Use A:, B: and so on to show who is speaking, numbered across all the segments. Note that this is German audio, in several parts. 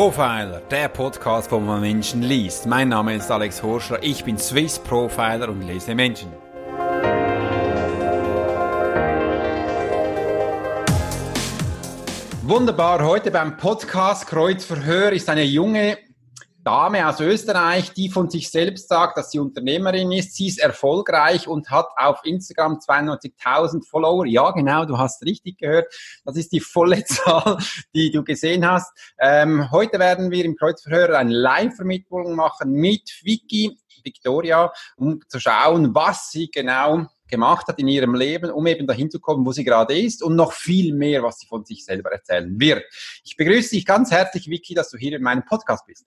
A: Profiler, der Podcast, wo man Menschen liest. Mein Name ist Alex Horschler, ich bin Swiss Profiler und lese Menschen. Wunderbar, heute beim Podcast Kreuzverhör ist eine junge Dame aus Österreich, die von sich selbst sagt, dass sie Unternehmerin ist. Sie ist erfolgreich und hat auf Instagram 92.000 Follower. Ja, genau, du hast richtig gehört. Das ist die volle Zahl, die du gesehen hast. Ähm, heute werden wir im Kreuzverhör eine Live-Vermittlung machen mit Vicky, Victoria, um zu schauen, was sie genau gemacht hat in ihrem Leben, um eben dahin zu kommen, wo sie gerade ist und noch viel mehr, was sie von sich selber erzählen wird. Ich begrüße dich ganz herzlich, Vicky, dass du hier in meinem Podcast bist.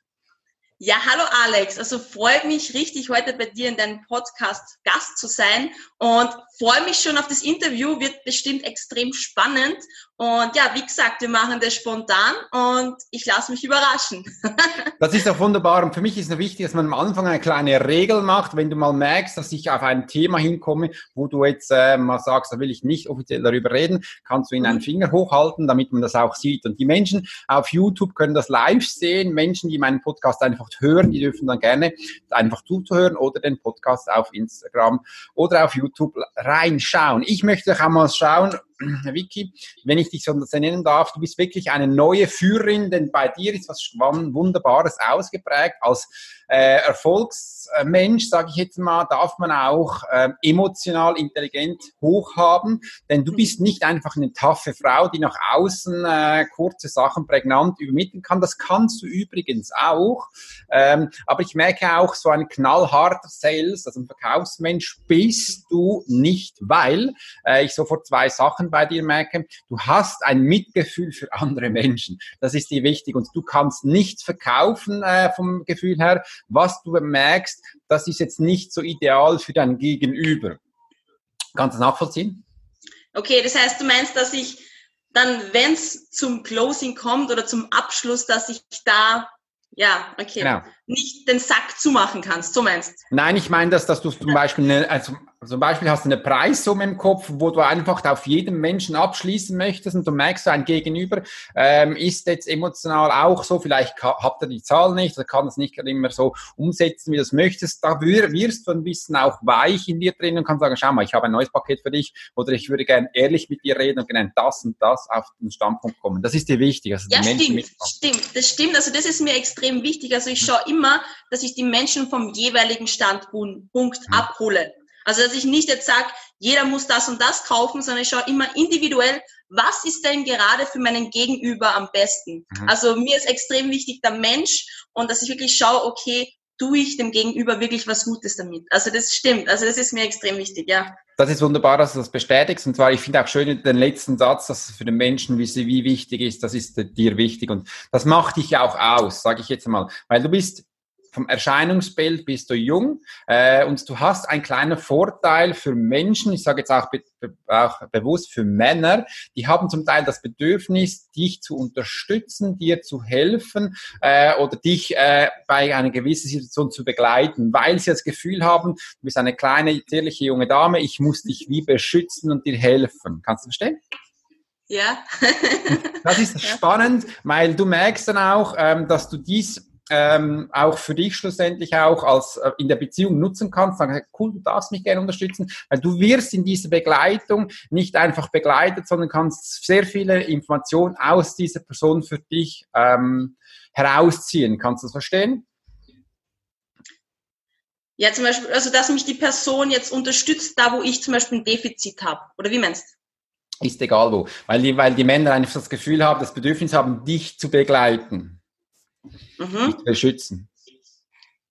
B: Ja, hallo Alex. Also freut mich richtig, heute bei dir in deinem Podcast Gast zu sein und freue mich schon auf das Interview. Wird bestimmt extrem spannend. Und ja, wie gesagt, wir machen das spontan und ich lasse mich überraschen.
A: das ist auch wunderbar. Und für mich ist es wichtig, dass man am Anfang eine kleine Regel macht. Wenn du mal merkst, dass ich auf ein Thema hinkomme, wo du jetzt äh, mal sagst, da will ich nicht offiziell darüber reden, kannst du ihn einen mhm. Finger hochhalten, damit man das auch sieht. Und die Menschen auf YouTube können das live sehen. Menschen, die meinen Podcast einfach hören, die dürfen dann gerne einfach zuzuhören oder den Podcast auf Instagram oder auf YouTube reinschauen. Ich möchte auch mal schauen, Vicky, wenn ich dich so nennen darf, du bist wirklich eine neue Führerin, denn bei dir ist was Wunderbares ausgeprägt. Als äh, Erfolgsmensch, sage ich jetzt mal, darf man auch äh, emotional intelligent hochhaben, denn du bist nicht einfach eine taffe Frau, die nach außen äh, kurze Sachen prägnant übermitteln kann. Das kannst du übrigens auch. Ähm, aber ich merke auch, so ein knallharter Sales, also ein Verkaufsmensch bist du nicht, weil äh, ich sofort zwei Sachen bei dir merke. Du hast ein Mitgefühl für andere Menschen. Das ist dir wichtig und du kannst nichts verkaufen äh, vom Gefühl her, was du merkst, das ist jetzt nicht so ideal für dein Gegenüber. Kannst du das nachvollziehen?
B: Okay, das heißt, du meinst, dass ich dann, wenn es zum Closing kommt oder zum Abschluss, dass ich da ja, okay. Genau. Nicht den Sack zumachen kannst, so meinst
A: du? Nein, ich meine, dass, dass du zum Beispiel, eine, also zum Beispiel hast du eine Preissumme im Kopf, wo du einfach auf jeden Menschen abschließen möchtest und du merkst, ein Gegenüber ähm, ist jetzt emotional auch so, vielleicht habt ihr die Zahl nicht oder kann es nicht immer so umsetzen, wie du es möchtest. Da wirst du ein bisschen auch weich in dir drin und kannst sagen, schau mal, ich habe ein neues Paket für dich oder ich würde gerne ehrlich mit dir reden und gerne das und das auf den Standpunkt kommen. Das ist dir wichtig.
B: Also ja, stimmt, stimmt, das stimmt. Also das ist mir extrem wichtig. Also ich schaue immer, dass ich die Menschen vom jeweiligen Standpunkt mhm. abhole. Also dass ich nicht jetzt sage, jeder muss das und das kaufen, sondern ich schaue immer individuell, was ist denn gerade für meinen Gegenüber am besten. Mhm. Also mir ist extrem wichtig der Mensch und dass ich wirklich schaue, okay, tue ich dem Gegenüber wirklich was Gutes damit. Also das stimmt. Also das ist mir extrem wichtig, ja.
A: Das ist wunderbar, dass du das bestätigst. Und zwar, ich finde auch schön den letzten Satz, dass für den Menschen, wie, wie wichtig ist, das ist dir wichtig. Und das macht dich ja auch aus, sage ich jetzt mal. Weil du bist vom Erscheinungsbild bist du jung äh, und du hast einen kleinen Vorteil für Menschen, ich sage jetzt auch, be auch bewusst für Männer, die haben zum Teil das Bedürfnis, dich zu unterstützen, dir zu helfen äh, oder dich äh, bei einer gewissen Situation zu begleiten, weil sie das Gefühl haben, du bist eine kleine, zierliche junge Dame, ich muss dich wie beschützen und dir helfen. Kannst du verstehen?
B: Ja.
A: das ist spannend, weil du merkst dann auch, ähm, dass du dies ähm, auch für dich schlussendlich auch als äh, in der Beziehung nutzen kannst, sagen, cool, du darfst mich gerne unterstützen, weil du wirst in dieser Begleitung nicht einfach begleitet, sondern kannst sehr viele Informationen aus dieser Person für dich ähm, herausziehen. Kannst du das verstehen?
B: Ja, zum Beispiel, also dass mich die Person jetzt unterstützt, da wo ich zum Beispiel ein Defizit habe. Oder wie meinst
A: du? Ist egal wo. Weil die, weil die Männer einfach das Gefühl haben, das Bedürfnis haben, dich zu begleiten mhm. beschützen.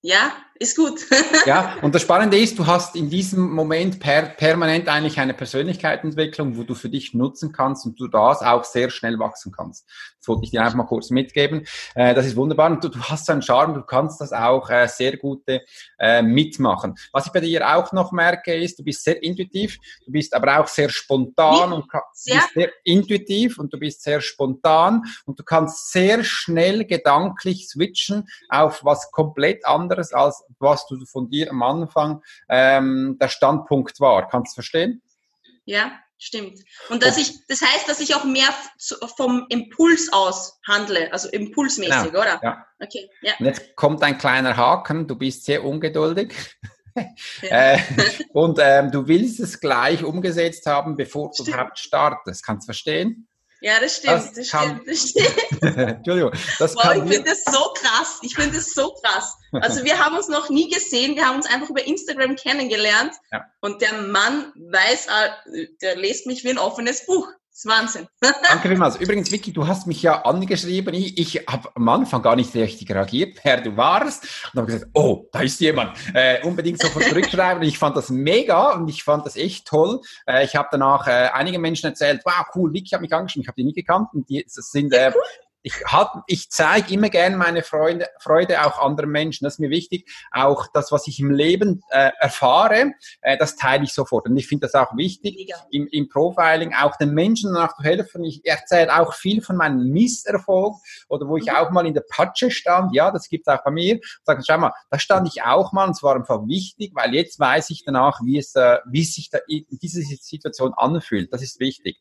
B: Ja, ist gut.
A: ja, und das Spannende ist, du hast in diesem Moment per, permanent eigentlich eine Persönlichkeitsentwicklung, wo du für dich nutzen kannst und du das auch sehr schnell wachsen kannst. Das wollte ich dir einfach mal kurz mitgeben. Äh, das ist wunderbar und du, du hast so einen Charme, du kannst das auch äh, sehr gut äh, mitmachen. Was ich bei dir auch noch merke, ist, du bist sehr intuitiv, du bist aber auch sehr spontan Wie? und sehr? bist sehr intuitiv und du bist sehr spontan und du kannst sehr schnell gedanklich switchen auf was komplett anderes als was du von dir am Anfang ähm, der Standpunkt war. Kannst du verstehen?
B: Ja, stimmt. Und dass ich, das heißt, dass ich auch mehr vom Impuls aus handle, also impulsmäßig, genau. oder?
A: Ja. Okay. Ja. Und jetzt kommt ein kleiner Haken. Du bist sehr ungeduldig. Ja. äh, und ähm, du willst es gleich umgesetzt haben, bevor du überhaupt startest. Kannst du verstehen?
B: Ja, das stimmt, das, das stimmt, das stimmt. Entschuldigung. Das wow, ich finde das so krass. Ich finde das so krass. Also wir haben uns noch nie gesehen, wir haben uns einfach über Instagram kennengelernt ja. und der Mann weiß, äh, der liest mich wie ein offenes Buch. Das ist Wahnsinn.
A: Danke vielmals. Übrigens, Vicky, du hast mich ja angeschrieben. Ich, ich habe am Anfang gar nicht richtig reagiert, wer du warst. Und habe gesagt, oh, da ist jemand. Äh, unbedingt sofort zurückschreiben. ich fand das mega und ich fand das echt toll. Äh, ich habe danach äh, einigen Menschen erzählt, wow, cool, Vicky hat mich angeschrieben. Ich habe die nie gekannt. Und die sind äh, ich, ich zeige immer gerne meine Freude, Freude auch anderen Menschen. Das ist mir wichtig. Auch das, was ich im Leben äh, erfahre, äh, das teile ich sofort. Und ich finde das auch wichtig im, im Profiling, auch den Menschen danach zu helfen. Ich erzähle auch viel von meinem Misserfolg oder wo ich mhm. auch mal in der Patsche stand. Ja, das gibt es auch bei mir. Sag, schau mal, da stand ich auch mal und es war einfach wichtig, weil jetzt weiß ich danach, wie es, äh, wie sich da in diese Situation anfühlt. Das ist wichtig.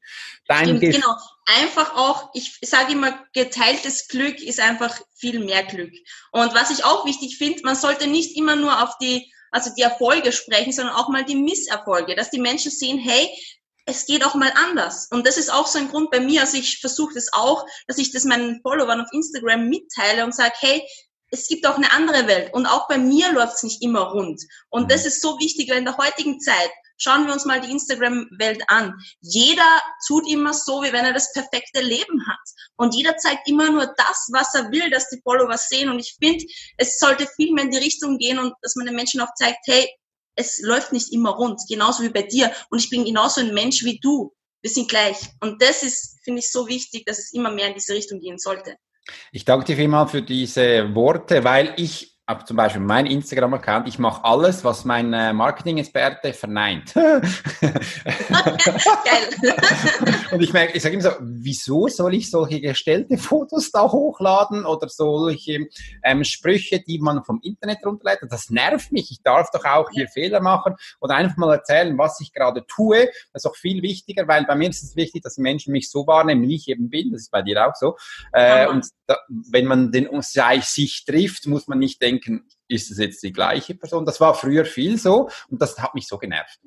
B: Dein Stimmt, genau. Einfach auch, ich sage immer, geteiltes Glück ist einfach viel mehr Glück. Und was ich auch wichtig finde, man sollte nicht immer nur auf die, also die Erfolge sprechen, sondern auch mal die Misserfolge, dass die Menschen sehen, hey, es geht auch mal anders. Und das ist auch so ein Grund bei mir. Also ich versuche das auch, dass ich das meinen Followern auf Instagram mitteile und sage, hey, es gibt auch eine andere Welt. Und auch bei mir läuft es nicht immer rund. Und das ist so wichtig, weil in der heutigen Zeit Schauen wir uns mal die Instagram-Welt an. Jeder tut immer so, wie wenn er das perfekte Leben hat. Und jeder zeigt immer nur das, was er will, dass die Follower sehen. Und ich finde, es sollte viel mehr in die Richtung gehen und dass man den Menschen auch zeigt, hey, es läuft nicht immer rund, genauso wie bei dir. Und ich bin genauso ein Mensch wie du. Wir sind gleich. Und das ist, finde ich, so wichtig, dass es immer mehr in diese Richtung gehen sollte.
A: Ich danke dir vielmals für diese Worte, weil ich habe zum Beispiel mein Instagram-Account, ich mache alles, was mein Marketing-Experte verneint. Und ich merke, ich sage immer so, wieso soll ich solche gestellte Fotos da hochladen oder solche ähm, Sprüche, die man vom Internet runterlädt? Das nervt mich. Ich darf doch auch hier Fehler machen oder einfach mal erzählen, was ich gerade tue. Das ist auch viel wichtiger, weil bei mir ist es wichtig, dass Menschen mich so wahrnehmen, wie ich eben bin. Das ist bei dir auch so. Äh, und da, wenn man den sich trifft, muss man nicht denken, denken, ist es jetzt die gleiche Person? Das war früher viel so und das hat mich so genervt.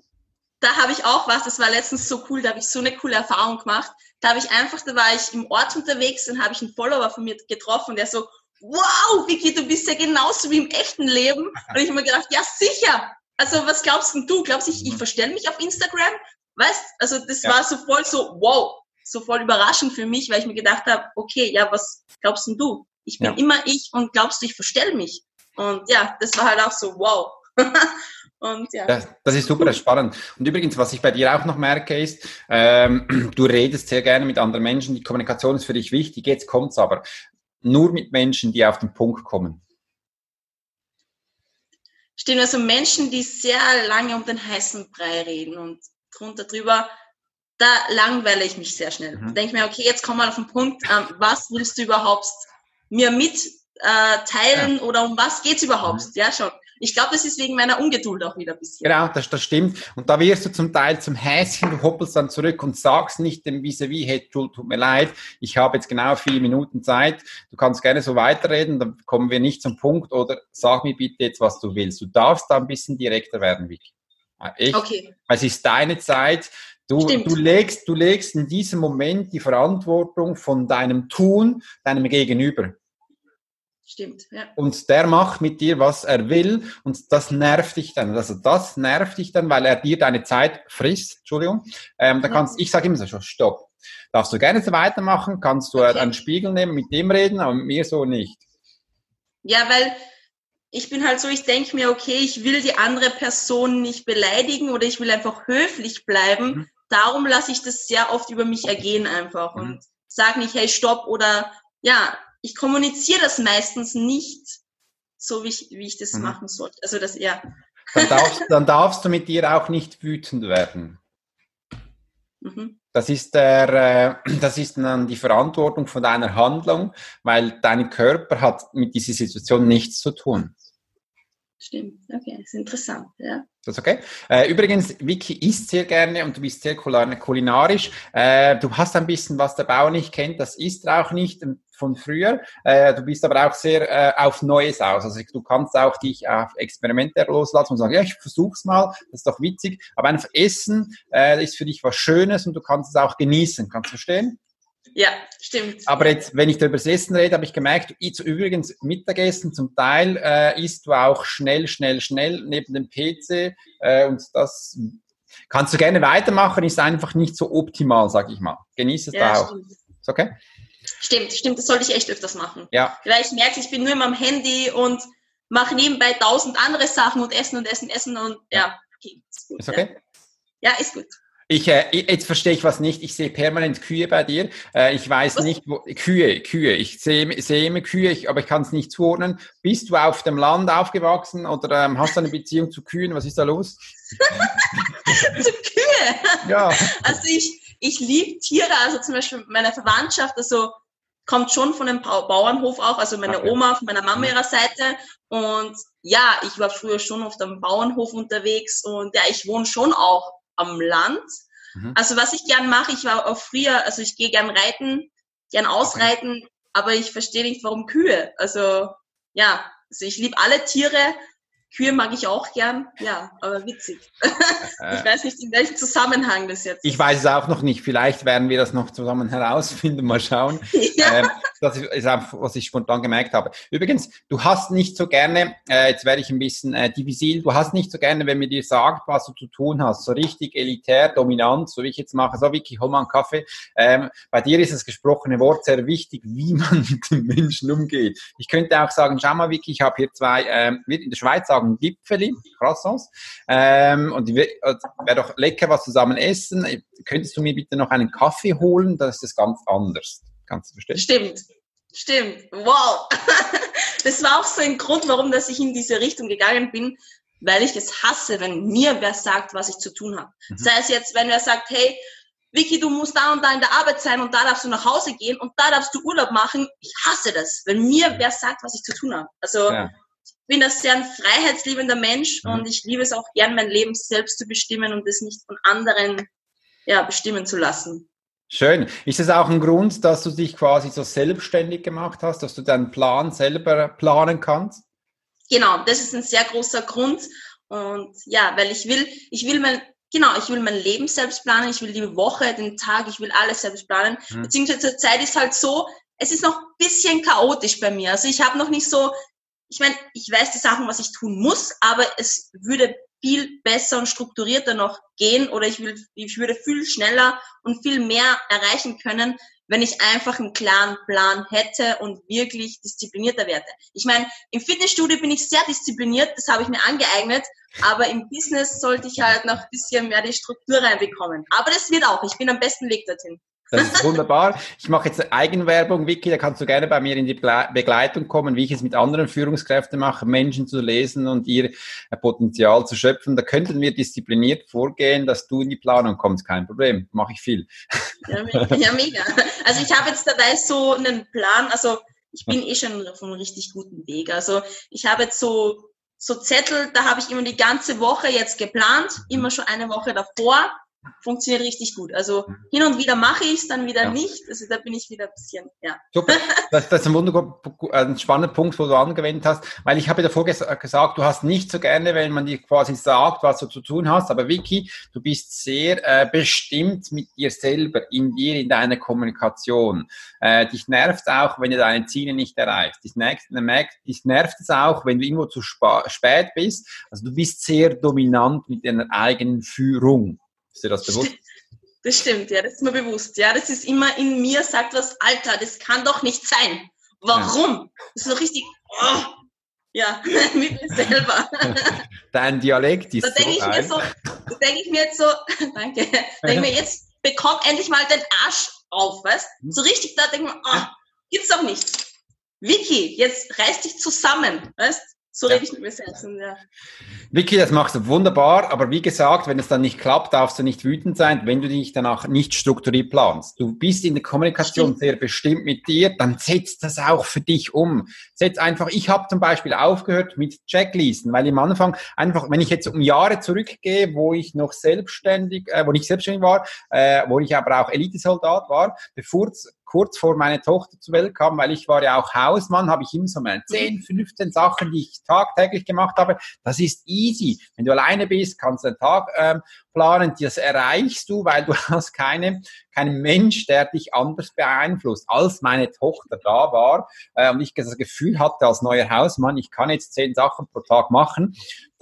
B: Da habe ich auch was, das war letztens so cool, da habe ich so eine coole Erfahrung gemacht. Da habe ich einfach, da war ich im Ort unterwegs und habe ich einen Follower von mir getroffen, der so, wow, Vicky, du bist ja genauso wie im echten Leben. Und ich habe mir gedacht, ja sicher. Also was glaubst du? Glaubst du, ich, ich mhm. verstelle mich auf Instagram? Weißt? Also das ja. war so voll so, wow, so voll überraschend für mich, weil ich mir gedacht habe, okay, ja, was glaubst denn du? Ich bin ja. immer ich und glaubst du, ich verstelle mich? Und ja, das war halt auch so, wow.
A: Und, ja. Das, das, ist super spannend. Und übrigens, was ich bei dir auch noch merke, ist, ähm, du redest sehr gerne mit anderen Menschen. Die Kommunikation ist für dich wichtig. Jetzt kommt's aber nur mit Menschen, die auf den Punkt kommen.
B: Stimmt, also Menschen, die sehr lange um den heißen Brei reden und drunter drüber, da langweile ich mich sehr schnell. Mhm. Da denke ich mir, okay, jetzt komm mal auf den Punkt, ähm, was willst du überhaupt mir mit äh, teilen ja. oder um was geht's überhaupt? Mhm. Ja, schon. Ich glaube, das ist wegen meiner Ungeduld auch wieder ein bisschen.
A: Genau, das, das stimmt. Und da wirst du zum Teil zum Häschen, du hoppelst dann zurück und sagst nicht dem vis wie hey, tut, tut mir leid, ich habe jetzt genau vier Minuten Zeit, du kannst gerne so weiterreden, dann kommen wir nicht zum Punkt oder sag mir bitte jetzt, was du willst. Du darfst da ein bisschen direkter werden, Vicky. Echt? Okay. Es ist deine Zeit. Du, du, legst, du legst in diesem Moment die Verantwortung von deinem Tun deinem Gegenüber.
B: Stimmt, ja.
A: Und der macht mit dir, was er will und das nervt dich dann. Also das nervt dich dann, weil er dir deine Zeit frisst. Entschuldigung. Ähm, da kannst, ich sage immer so, stopp. Darfst du gerne so weitermachen, kannst du okay. einen Spiegel nehmen, mit dem reden, aber mit mir so nicht.
B: Ja, weil ich bin halt so, ich denke mir, okay, ich will die andere Person nicht beleidigen oder ich will einfach höflich bleiben. Mhm. Darum lasse ich das sehr oft über mich ergehen einfach mhm. und sage nicht, hey, stopp oder ja, ich kommuniziere das meistens nicht so, wie ich, wie ich das mhm. machen sollte. Also das, ja.
A: Dann darfst, dann darfst du mit dir auch nicht wütend werden. Mhm. Das ist der, äh, das ist dann die Verantwortung von deiner Handlung, weil dein Körper hat mit dieser Situation nichts zu tun.
B: Stimmt, okay, das ist interessant, ja.
A: Das ist okay. Äh, übrigens, Vicky isst sehr gerne und du bist sehr kulinarisch. Äh, du hast ein bisschen, was der Bauer nicht kennt, das isst er auch nicht von früher. Äh, du bist aber auch sehr äh, auf Neues aus. Also du kannst auch dich auf Experimente loslassen und sagen, ja, ich versuch's mal, das ist doch witzig. Aber einfach Essen äh, ist für dich was Schönes und du kannst es auch genießen. Kannst du verstehen?
B: Ja, stimmt.
A: Aber jetzt, wenn ich da über das Essen rede, habe ich gemerkt, du übrigens Mittagessen zum Teil äh, isst du auch schnell, schnell, schnell neben dem PC äh, und das kannst du gerne weitermachen, ist einfach nicht so optimal, sag ich mal. Genieß es ja, da auch. Stimmt. Ist okay?
B: Stimmt, stimmt, das sollte ich echt öfters machen.
A: Ja.
B: Weil ich merke, ich bin nur immer am Handy und mache nebenbei tausend andere Sachen und essen und essen, essen und ja,
A: okay, ist gut. Ist okay?
B: Ja, ja ist gut.
A: Ich, äh, jetzt verstehe ich was nicht. Ich sehe permanent Kühe bei dir. Äh, ich weiß was? nicht, wo, Kühe, Kühe. Ich sehe, sehe immer Kühe, ich, aber ich kann es nicht zuordnen. Bist du auf dem Land aufgewachsen oder ähm, hast du eine Beziehung zu Kühen? Was ist da los?
B: zu Kühe? Ja. Also ich, ich liebe Tiere, also zum Beispiel meine Verwandtschaft, also kommt schon von einem Bauernhof auch, also meine okay. Oma von meiner Mama mhm. ihrer Seite. Und ja, ich war früher schon auf dem Bauernhof unterwegs und ja, ich wohne schon auch am Land. Mhm. Also was ich gern mache, ich war auch früher, also ich gehe gern reiten, gern ausreiten, okay. aber ich verstehe nicht, warum Kühe. Also ja, also ich liebe alle Tiere, Kühe mag ich auch gern, ja, aber witzig. Äh. ich weiß nicht, in welchem Zusammenhang das jetzt
A: Ich weiß es auch noch nicht. Vielleicht werden wir das noch zusammen herausfinden. Mal schauen. Ja. Ähm, das ist einfach, was ich spontan gemerkt habe. Übrigens, du hast nicht so gerne, äh, jetzt werde ich ein bisschen äh, divisil, du hast nicht so gerne, wenn mir dir sagt, was du zu tun hast. So richtig elitär, dominant, so wie ich jetzt mache. So, Vicky, hol mal einen Kaffee. Ähm, bei dir ist das gesprochene Wort sehr wichtig, wie man mit den Menschen umgeht. Ich könnte auch sagen, schau mal, Vicky, ich habe hier zwei, ähm, in der Schweiz sagen sagen Gipfeli, Croissants. Ähm, und wäre doch lecker was zusammen essen. Könntest du mir bitte noch einen Kaffee holen? Das ist ganz anders. Kannst du verstehen?
B: Stimmt. Stimmt. Wow. Das war auch so ein Grund, warum dass ich in diese Richtung gegangen bin, weil ich es hasse, wenn mir wer sagt, was ich zu tun habe. Mhm. Sei es jetzt, wenn wer sagt, hey, Vicky, du musst da und da in der Arbeit sein und da darfst du nach Hause gehen und da darfst du Urlaub machen. Ich hasse das, wenn mir wer sagt, was ich zu tun habe. Also ja bin ein sehr ein freiheitsliebender Mensch mhm. und ich liebe es auch gern, mein Leben selbst zu bestimmen und es nicht von anderen ja, bestimmen zu lassen.
A: Schön. Ist es auch ein Grund, dass du dich quasi so selbstständig gemacht hast, dass du deinen Plan selber planen kannst?
B: Genau, das ist ein sehr großer Grund. Und ja, weil ich will, ich will mein, genau, ich will mein Leben selbst planen, ich will die Woche, den Tag, ich will alles selbst planen. Mhm. Beziehungsweise zur Zeit ist halt so, es ist noch ein bisschen chaotisch bei mir. Also ich habe noch nicht so ich meine, ich weiß die Sachen, was ich tun muss, aber es würde viel besser und strukturierter noch gehen oder ich, will, ich würde viel schneller und viel mehr erreichen können, wenn ich einfach einen klaren Plan hätte und wirklich disziplinierter werde. Ich meine, im Fitnessstudio bin ich sehr diszipliniert, das habe ich mir angeeignet, aber im Business sollte ich halt noch ein bisschen mehr die Struktur reinbekommen. Aber das wird auch, ich bin am besten Weg dorthin.
A: Das ist wunderbar. Ich mache jetzt Eigenwerbung, Vicky, da kannst du gerne bei mir in die Begleitung kommen, wie ich es mit anderen Führungskräften mache, Menschen zu lesen und ihr Potenzial zu schöpfen. Da könnten wir diszipliniert vorgehen, dass du in die Planung kommst. Kein Problem, mache ich viel.
B: Ja, ja mega. Also ich habe jetzt dabei so einen Plan, also ich bin eh schon auf einem richtig guten Weg. Also ich habe jetzt so, so Zettel, da habe ich immer die ganze Woche jetzt geplant, immer schon eine Woche davor funktioniert richtig gut. Also mhm. hin und wieder mache ich es, dann wieder ja. nicht. Also da bin ich wieder ein bisschen, ja.
A: Super. Das, das ist ein, wunderbar, ein spannender Punkt, wo du angewendet hast, weil ich habe davor ges gesagt, du hast nicht so gerne, wenn man dir quasi sagt, was du zu tun hast, aber Vicky, du bist sehr äh, bestimmt mit dir selber, in dir, in deiner Kommunikation. Äh, dich nervt auch, wenn du deine Ziele nicht erreichst. Dich nervt, dich nervt es auch, wenn du irgendwo zu spät bist. Also du bist sehr dominant mit deiner eigenen Führung. Ist dir das bewusst?
B: Das stimmt, ja, das ist mir bewusst. Ja, das ist immer in mir, sagt was, Alter, das kann doch nicht sein. Warum? Ja. Das ist so richtig, oh, ja, mit mir selber.
A: Dein Dialekt ist
B: da denke so ich mir so, da denke ich mir jetzt so, danke, da denke ich mir jetzt, bekomm endlich mal den Arsch auf, weißt? Mhm. So richtig, da denke ich mir, oh, gibt's doch nicht. Vicky, jetzt reiß dich zusammen, weißt? So rede ich mit mir selbst. Ja.
A: Vicky, das machst du wunderbar, aber wie gesagt, wenn es dann nicht klappt, darfst du nicht wütend sein, wenn du dich danach nicht strukturiert planst. Du bist in der Kommunikation Stimmt. sehr bestimmt mit dir, dann setz das auch für dich um. Setz einfach, ich habe zum Beispiel aufgehört mit Checklisten, weil im Anfang einfach, wenn ich jetzt um Jahre zurückgehe, wo ich noch selbstständig, äh, wo ich selbstständig war, äh, wo ich aber auch Elitesoldat war, bevor kurz vor meine Tochter zur Welt kam, weil ich war ja auch Hausmann, habe ich immer so meine 10, 15 Sachen, die ich tagtäglich gemacht habe. Das ist easy. Wenn du alleine bist, kannst du den Tag ähm, planen. Das erreichst du, weil du hast keine, keinen Mensch, der dich anders beeinflusst, als meine Tochter da war äh, und ich das Gefühl hatte als neuer Hausmann, ich kann jetzt zehn Sachen pro Tag machen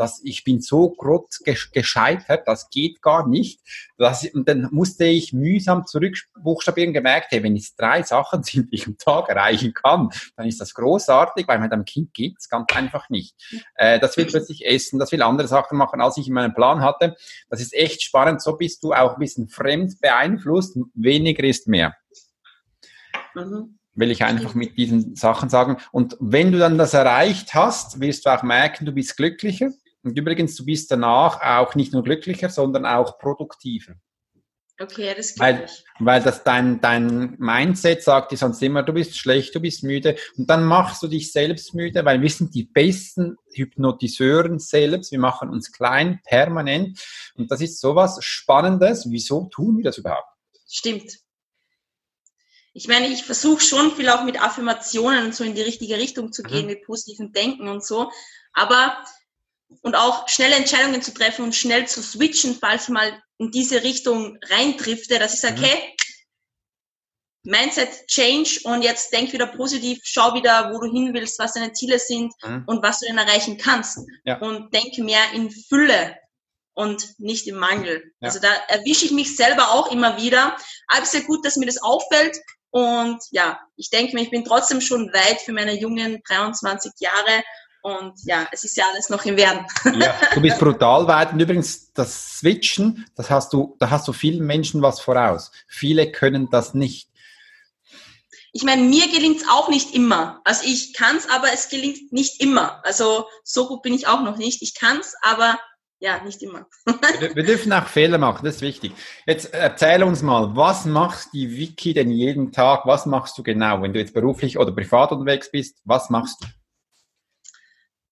A: dass ich bin so grotz gescheitert, das geht gar nicht. Das, und dann musste ich mühsam zurückbuchstabieren, gemerkt, hey, wenn es drei Sachen sind, die ich am Tag erreichen kann, dann ist das großartig, weil mit einem Kind geht's ganz einfach nicht. Äh, das will plötzlich essen, das will andere Sachen machen, als ich in meinem Plan hatte. Das ist echt spannend. So bist du auch ein bisschen fremd beeinflusst. Weniger ist mehr. Mhm will ich einfach mit diesen Sachen sagen. Und wenn du dann das erreicht hast, wirst du auch merken, du bist glücklicher. Und übrigens, du bist danach auch nicht nur glücklicher, sondern auch produktiver.
B: Okay, das
A: geht weil. Weil das dein, dein Mindset sagt dir sonst immer, du bist schlecht, du bist müde. Und dann machst du dich selbst müde, weil wir sind die besten Hypnotiseuren selbst. Wir machen uns klein, permanent. Und das ist sowas Spannendes. Wieso tun wir das überhaupt?
B: Stimmt. Ich meine, ich versuche schon viel auch mit Affirmationen so in die richtige Richtung zu gehen, mhm. mit positivem Denken und so. Aber und auch schnelle Entscheidungen zu treffen und schnell zu switchen, falls ich mal in diese Richtung reindrifte, dass ich sage, mhm. hey, Mindset Change und jetzt denk wieder positiv, schau wieder, wo du hin willst, was deine Ziele sind mhm. und was du denn erreichen kannst. Ja. Und denke mehr in Fülle und nicht im Mangel. Ja. Also da erwische ich mich selber auch immer wieder. Aber es ist ja gut, dass mir das auffällt. Und ja, ich denke mir, ich bin trotzdem schon weit für meine jungen 23 Jahre und ja, es ist ja alles noch im Werden.
A: Ja, du bist brutal weit. Und übrigens, das Switchen, das hast du, da hast du vielen Menschen was voraus. Viele können das nicht.
B: Ich meine, mir gelingt es auch nicht immer. Also ich kann es, aber es gelingt nicht immer. Also so gut bin ich auch noch nicht. Ich kann es, aber ja, nicht immer.
A: wir, dürfen auch Fehler machen, das ist wichtig. Jetzt erzähl uns mal, was macht die Wiki denn jeden Tag? Was machst du genau, wenn du jetzt beruflich oder privat unterwegs bist? Was machst du?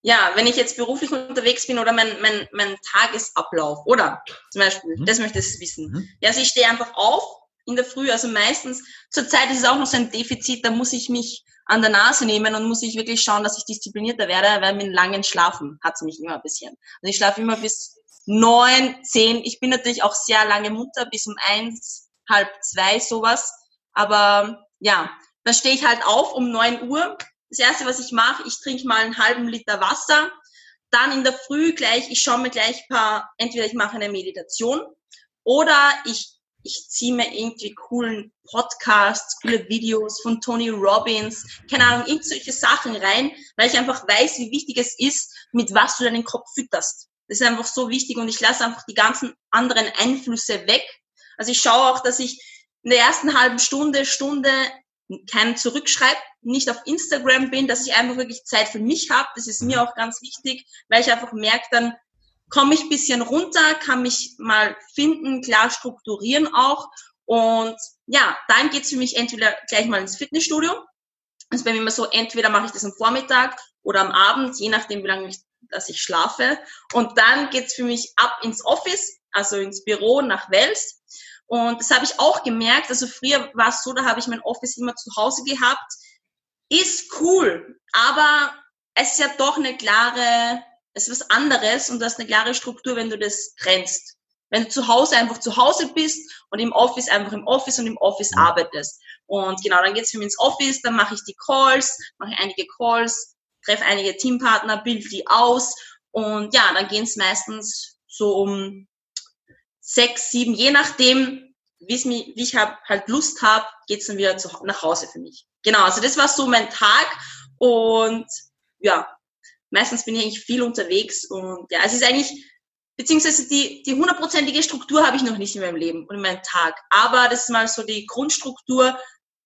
B: ja, wenn ich jetzt beruflich unterwegs bin oder mein, mein, mein Tagesablauf, oder zum Beispiel, mhm. das möchtest du wissen. Mhm. Ja, also ich stehe einfach auf in der Früh, also meistens, zur Zeit ist es auch noch so ein Defizit, da muss ich mich an der Nase nehmen und muss ich wirklich schauen, dass ich disziplinierter werde, weil mit langen Schlafen hat es mich immer ein bisschen. Also ich schlafe immer bis neun, zehn. Ich bin natürlich auch sehr lange Mutter, bis um eins, halb zwei, sowas. Aber ja, dann stehe ich halt auf um neun Uhr, das erste, was ich mache, ich trinke mal einen halben Liter Wasser. Dann in der Früh gleich, ich schaue mir gleich paar, entweder ich mache eine Meditation oder ich, ich ziehe mir irgendwie coolen Podcasts, coole Videos von Tony Robbins, keine Ahnung, irgendwelche Sachen rein, weil ich einfach weiß, wie wichtig es ist, mit was du deinen Kopf fütterst. Das ist einfach so wichtig und ich lasse einfach die ganzen anderen Einflüsse weg. Also ich schaue auch, dass ich in der ersten halben Stunde, Stunde keinen zurückschreibe, nicht auf Instagram bin, dass ich einfach wirklich Zeit für mich habe. Das ist mir mhm. auch ganz wichtig, weil ich einfach merke, dann komme ich bisschen runter, kann mich mal finden, klar strukturieren auch. Und ja, dann geht's für mich entweder gleich mal ins Fitnessstudio. Das ist bei mir immer so, entweder mache ich das am Vormittag oder am Abend, je nachdem, wie lange ich, dass ich schlafe. Und dann geht's für mich ab ins Office, also ins Büro nach Wels. Und das habe ich auch gemerkt. Also früher war es so, da habe ich mein Office immer zu Hause gehabt. Ist cool, aber es ist ja doch eine klare, es ist was anderes und du hast eine klare Struktur, wenn du das trennst. Wenn du zu Hause einfach zu Hause bist und im Office einfach im Office und im Office arbeitest. Und genau, dann geht's für mich ins Office, dann mache ich die Calls, mache einige Calls, treffe einige Teampartner, bild die aus und ja, dann geht's meistens so um sechs, sieben, je nachdem, wie ich hab, halt Lust habe, geht's dann wieder zu, nach Hause für mich. Genau, also das war so mein Tag und ja, meistens bin ich eigentlich viel unterwegs und ja, es ist eigentlich, beziehungsweise die, die hundertprozentige Struktur habe ich noch nicht in meinem Leben und in meinem Tag, aber das ist mal so die Grundstruktur,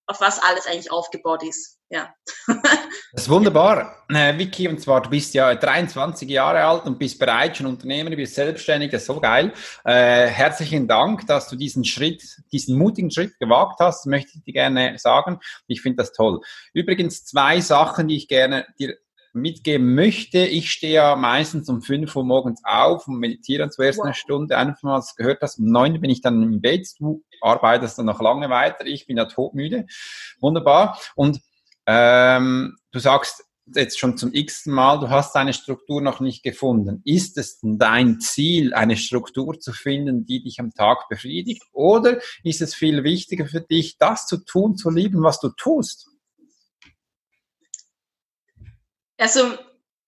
B: auf was alles eigentlich aufgebaut ist. Ja.
A: das ist wunderbar, äh, Vicky. Und zwar, du bist ja 23 Jahre alt und bist bereits schon Unternehmer, du bist selbstständig. Das ist so geil. Äh, herzlichen Dank, dass du diesen Schritt, diesen mutigen Schritt gewagt hast, möchte ich dir gerne sagen. Ich finde das toll. Übrigens zwei Sachen, die ich gerne dir mitgeben möchte. Ich stehe ja meistens um 5 Uhr morgens auf und meditiere zuerst wow. eine Stunde. Einfach mal was gehört hast. Um 9 Uhr bin ich dann im Bett. Du arbeitest dann noch lange weiter. Ich bin ja todmüde. Wunderbar. Und ähm, du sagst jetzt schon zum x Mal, du hast deine Struktur noch nicht gefunden. Ist es dein Ziel, eine Struktur zu finden, die dich am Tag befriedigt? Oder ist es viel wichtiger für dich, das zu tun, zu lieben, was du tust?
B: Also,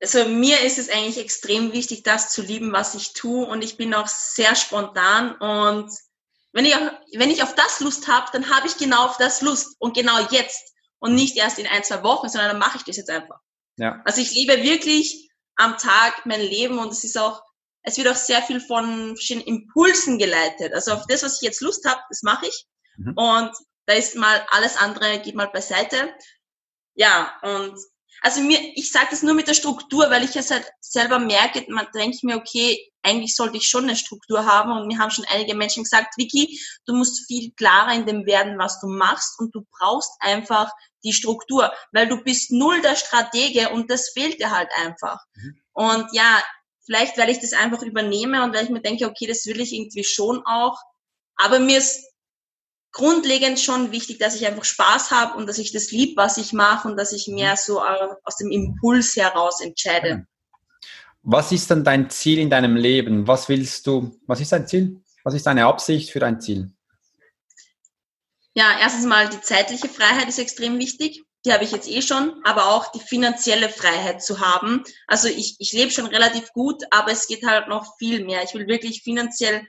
B: also mir ist es eigentlich extrem wichtig, das zu lieben, was ich tue. Und ich bin auch sehr spontan. Und wenn ich, auf, wenn ich auf das Lust habe, dann habe ich genau auf das Lust. Und genau jetzt. Und nicht erst in ein, zwei Wochen, sondern dann mache ich das jetzt einfach. Ja. Also ich lebe wirklich am Tag mein Leben und es ist auch, es wird auch sehr viel von verschiedenen Impulsen geleitet. Also auf das, was ich jetzt Lust habe, das mache ich. Mhm. Und da ist mal alles andere, geht mal beiseite. Ja, und also mir, ich sage das nur mit der Struktur, weil ich es halt selber merke, man denkt mir, okay, eigentlich sollte ich schon eine Struktur haben und mir haben schon einige Menschen gesagt, Vicky, du musst viel klarer in dem werden, was du machst und du brauchst einfach die Struktur, weil du bist null der Stratege und das fehlt dir halt einfach. Mhm. Und ja, vielleicht, weil ich das einfach übernehme und weil ich mir denke, okay, das will ich irgendwie schon auch, aber mir ist grundlegend schon wichtig, dass ich einfach Spaß habe und dass ich das lieb, was ich mache und dass ich mehr mhm. so äh, aus dem Impuls heraus entscheide.
A: Was ist dann dein Ziel in deinem Leben? Was willst du? Was ist dein Ziel? Was ist deine Absicht für dein Ziel?
B: Ja, erstens mal die zeitliche Freiheit ist extrem wichtig. Die habe ich jetzt eh schon, aber auch die finanzielle Freiheit zu haben. Also ich, ich lebe schon relativ gut, aber es geht halt noch viel mehr. Ich will wirklich finanziell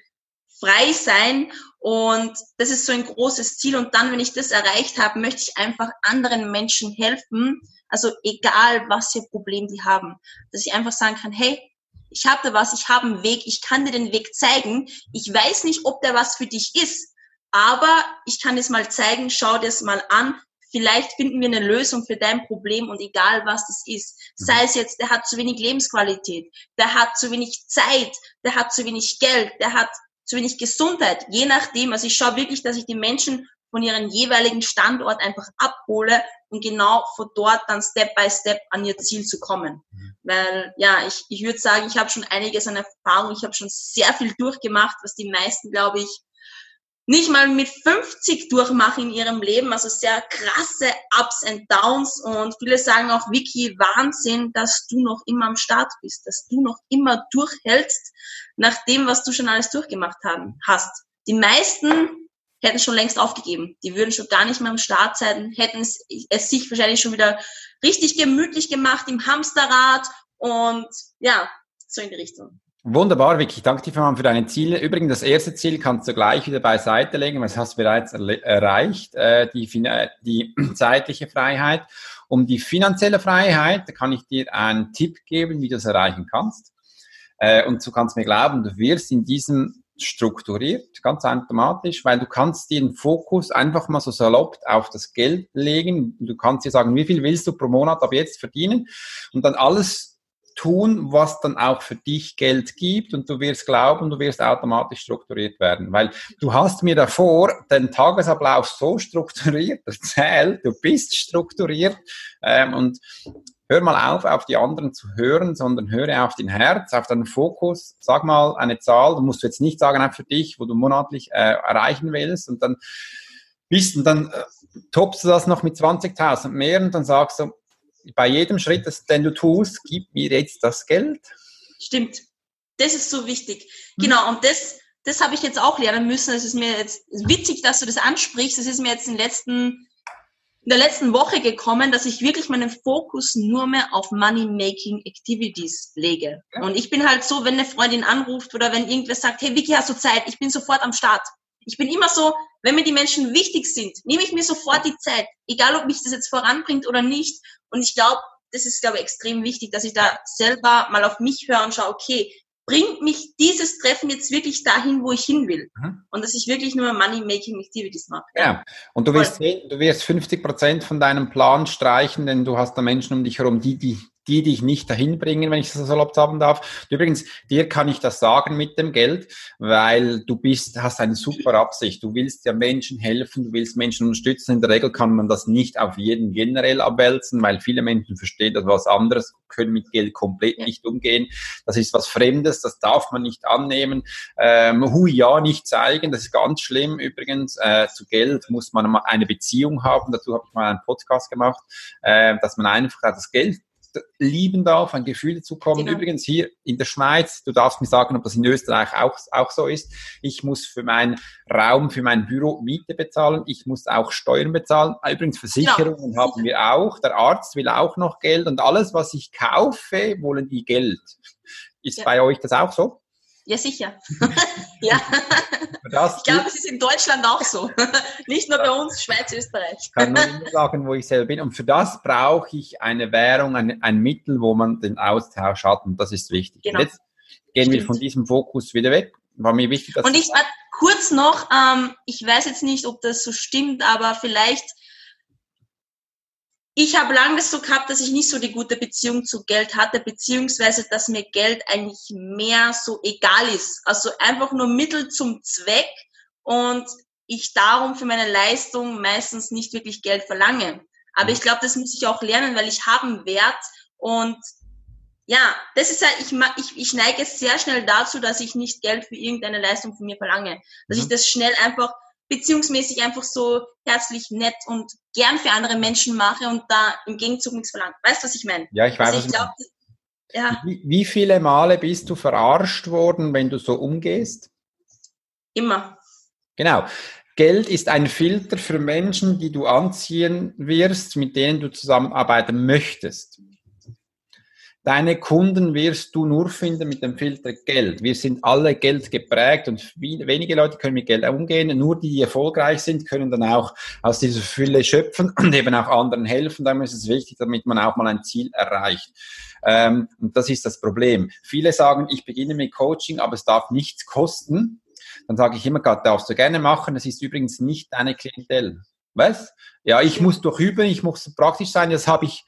B: frei sein und das ist so ein großes Ziel. Und dann, wenn ich das erreicht habe, möchte ich einfach anderen Menschen helfen. Also egal, was für Problem die haben. Dass ich einfach sagen kann, hey, ich habe da was, ich habe einen Weg, ich kann dir den Weg zeigen. Ich weiß nicht, ob der was für dich ist, aber ich kann es mal zeigen, schau dir es mal an. Vielleicht finden wir eine Lösung für dein Problem und egal was das ist. Sei es jetzt, der hat zu wenig Lebensqualität, der hat zu wenig Zeit, der hat zu wenig Geld, der hat zu wenig Gesundheit, je nachdem. Also ich schaue wirklich, dass ich die Menschen von ihrem jeweiligen Standort einfach abhole und genau von dort dann Step by Step an ihr Ziel zu kommen. Mhm. Weil ja, ich, ich würde sagen, ich habe schon einiges an Erfahrung, ich habe schon sehr viel durchgemacht, was die meisten, glaube ich, nicht mal mit 50 durchmachen in ihrem Leben. Also sehr krasse Ups and Downs. Und viele sagen auch, Vicky, Wahnsinn, dass du noch immer am Start bist, dass du noch immer durchhältst nach dem, was du schon alles durchgemacht haben, hast. Die meisten hätten schon längst aufgegeben. Die würden schon gar nicht mehr am Start sein, hätten es, es sich wahrscheinlich schon wieder richtig gemütlich gemacht im Hamsterrad und ja, so in die Richtung.
A: Wunderbar, Vicky. Danke dir für deine Ziele. Übrigens, das erste Ziel kannst du gleich wieder beiseite legen, weil das hast du bereits erreicht, äh, die, die zeitliche Freiheit. Um die finanzielle Freiheit, da kann ich dir einen Tipp geben, wie du es erreichen kannst. Äh, und du kannst mir glauben, du wirst in diesem strukturiert, ganz automatisch, weil du kannst den Fokus einfach mal so salopp auf das Geld legen. Du kannst dir sagen, wie viel willst du pro Monat ab jetzt verdienen und dann alles tun, was dann auch für dich Geld gibt und du wirst glauben, du wirst automatisch strukturiert werden. Weil du hast mir davor den Tagesablauf so strukturiert erzählt, du bist strukturiert ähm, und hör mal auf, auf die anderen zu hören, sondern höre auf dein Herz, auf deinen Fokus. Sag mal eine Zahl, du musst jetzt nicht sagen, auch für dich, wo du monatlich äh, erreichen willst und dann bist und dann äh, toppst du das noch mit 20.000 mehr und dann sagst du, bei jedem Schritt, den du tust, gib mir jetzt das Geld.
B: Stimmt. Das ist so wichtig. Hm. Genau. Und das, das habe ich jetzt auch lernen müssen. Es ist mir jetzt witzig, dass du das ansprichst. Es ist mir jetzt in, letzten, in der letzten Woche gekommen, dass ich wirklich meinen Fokus nur mehr auf Money-Making Activities lege. Und ich bin halt so, wenn eine Freundin anruft oder wenn irgendwer sagt, hey Vicky, hast du Zeit? Ich bin sofort am Start. Ich bin immer so, wenn mir die Menschen wichtig sind, nehme ich mir sofort die Zeit, egal ob mich das jetzt voranbringt oder nicht. Und ich glaube, das ist, glaube ich, extrem wichtig, dass ich da selber mal auf mich höre und schaue, okay, bringt mich dieses Treffen jetzt wirklich dahin, wo ich hin will. Mhm. Und dass ich wirklich nur Money-Making-Activities mache.
A: Ja, und du wirst, du wirst 50 Prozent von deinem Plan streichen, denn du hast da Menschen um dich herum, die, die die dich nicht dahin bringen, wenn ich das salopp sagen darf. Übrigens, dir kann ich das sagen mit dem Geld, weil du bist, hast eine super Absicht. Du willst ja Menschen helfen, du willst Menschen unterstützen. In der Regel kann man das nicht auf jeden generell abwälzen, weil viele Menschen verstehen das was anderes, können mit Geld komplett nicht umgehen. Das ist was Fremdes, das darf man nicht annehmen. Ähm, hui, ja, nicht zeigen, das ist ganz schlimm. Übrigens, äh, zu Geld muss man eine Beziehung haben. Dazu habe ich mal einen Podcast gemacht, äh, dass man einfach das Geld lieben darf, ein Gefühl dazu kommen. Genau. Übrigens hier in der Schweiz, du darfst mir sagen, ob das in Österreich auch, auch so ist. Ich muss für meinen Raum, für mein Büro Miete bezahlen. Ich muss auch Steuern bezahlen. Übrigens Versicherungen ja. haben wir auch. Der Arzt will auch noch Geld und alles, was ich kaufe, wollen die Geld. Ist ja. bei euch das auch so?
B: Ja, sicher. ja. Das ich glaube, es ist in Deutschland auch so. Nicht nur bei uns, Schweiz, Österreich.
A: Ich kann nur sagen, wo ich selber bin. Und für das brauche ich eine Währung, ein, ein Mittel, wo man den Austausch hat. Und das ist wichtig. Genau. Jetzt gehen Stimmt. wir von diesem Fokus wieder weg. War mir wichtig,
B: dass Und ich kurz noch, ähm, ich weiß jetzt nicht, ob das so stimmt, aber vielleicht ich habe lange so gehabt, dass ich nicht so die gute Beziehung zu Geld hatte, beziehungsweise dass mir Geld eigentlich mehr so egal ist. Also einfach nur Mittel zum Zweck und ich darum für meine Leistung meistens nicht wirklich Geld verlange. Aber ich glaube, das muss ich auch lernen, weil ich habe einen Wert und ja, das ist ja, ich, ich, ich neige sehr schnell dazu, dass ich nicht Geld für irgendeine Leistung von mir verlange. Dass mhm. ich das schnell einfach beziehungsmäßig einfach so herzlich nett und gern für andere Menschen mache und da im Gegenzug nichts verlange. Weißt du, was ich meine?
A: Ja, ich weiß. Also ich glaub, ja. Wie, wie viele Male bist du verarscht worden, wenn du so umgehst?
B: Immer.
A: Genau. Geld ist ein Filter für Menschen, die du anziehen wirst, mit denen du zusammenarbeiten möchtest. Deine Kunden wirst du nur finden mit dem Filter Geld. Wir sind alle Geld geprägt und wenige Leute können mit Geld umgehen. Nur die, die erfolgreich sind, können dann auch aus dieser Fülle schöpfen und eben auch anderen helfen. Darum ist es wichtig, damit man auch mal ein Ziel erreicht. Ähm, und das ist das Problem. Viele sagen, ich beginne mit Coaching, aber es darf nichts kosten. Dann sage ich immer, darfst du gerne machen. Das ist übrigens nicht deine Klientel. Was? Ja, ich muss doch üben, ich muss praktisch sein. Das habe ich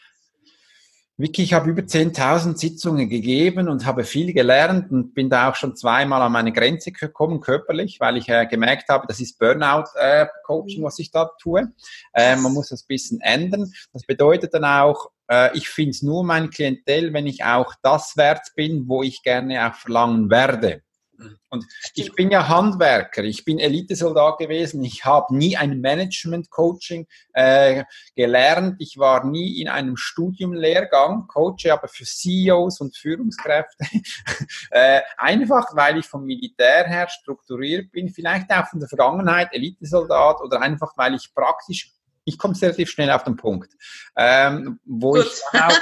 A: Vicky, ich habe über 10.000 Sitzungen gegeben und habe viel gelernt und bin da auch schon zweimal an meine Grenze gekommen, körperlich, weil ich äh, gemerkt habe, das ist Burnout-Coaching, äh, was ich da tue. Äh, man muss das bisschen ändern. Das bedeutet dann auch, äh, ich finde es nur mein Klientel, wenn ich auch das wert bin, wo ich gerne auch verlangen werde. Und ich bin ja Handwerker, ich bin Elitesoldat gewesen, ich habe nie ein Management-Coaching äh, gelernt, ich war nie in einem Studiumlehrgang, coache aber für CEOs und Führungskräfte, äh, einfach weil ich vom Militär her strukturiert bin, vielleicht auch von der Vergangenheit Elitesoldat oder einfach weil ich praktisch ich komme relativ schnell auf den Punkt, ähm, wo Gut. ich auch,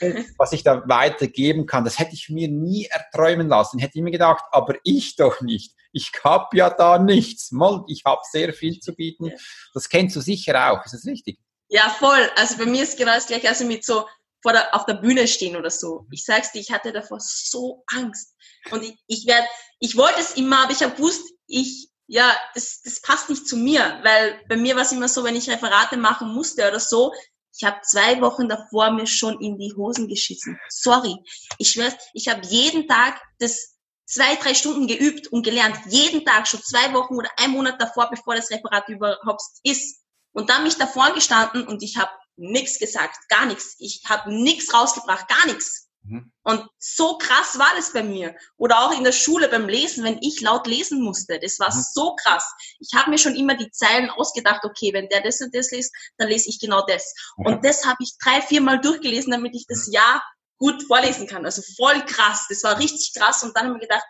A: was ich da weitergeben kann, das hätte ich mir nie erträumen lassen. Hätte ich mir gedacht, aber ich doch nicht. Ich habe ja da nichts. Ich habe sehr viel zu bieten. Das kennst du sicher auch. Ist das richtig?
B: Ja, voll. Also bei mir ist genau das gleiche. Also mit so vor der, auf der Bühne stehen oder so. Ich sag's dir, ich hatte davor so Angst. Und ich, ich werde, ich wollte es immer, aber ich habe gewusst, ich ja, das, das passt nicht zu mir, weil bei mir war es immer so, wenn ich Referate machen musste oder so, ich habe zwei Wochen davor mir schon in die Hosen geschissen. Sorry. Ich schwör's, ich habe jeden Tag das zwei, drei Stunden geübt und gelernt. Jeden Tag, schon zwei Wochen oder ein Monat davor, bevor das Referat überhaupt ist. Und dann mich davor gestanden und ich habe nichts gesagt, gar nichts. Ich habe nichts rausgebracht, gar nichts. Mhm. Und so krass war das bei mir. Oder auch in der Schule beim Lesen, wenn ich laut lesen musste. Das war mhm. so krass. Ich habe mir schon immer die Zeilen ausgedacht, okay, wenn der das und das liest, dann lese ich genau das. Mhm. Und das habe ich drei, vier Mal durchgelesen, damit ich das Ja gut vorlesen kann. Also voll krass. Das war richtig krass. Und dann habe ich mir gedacht,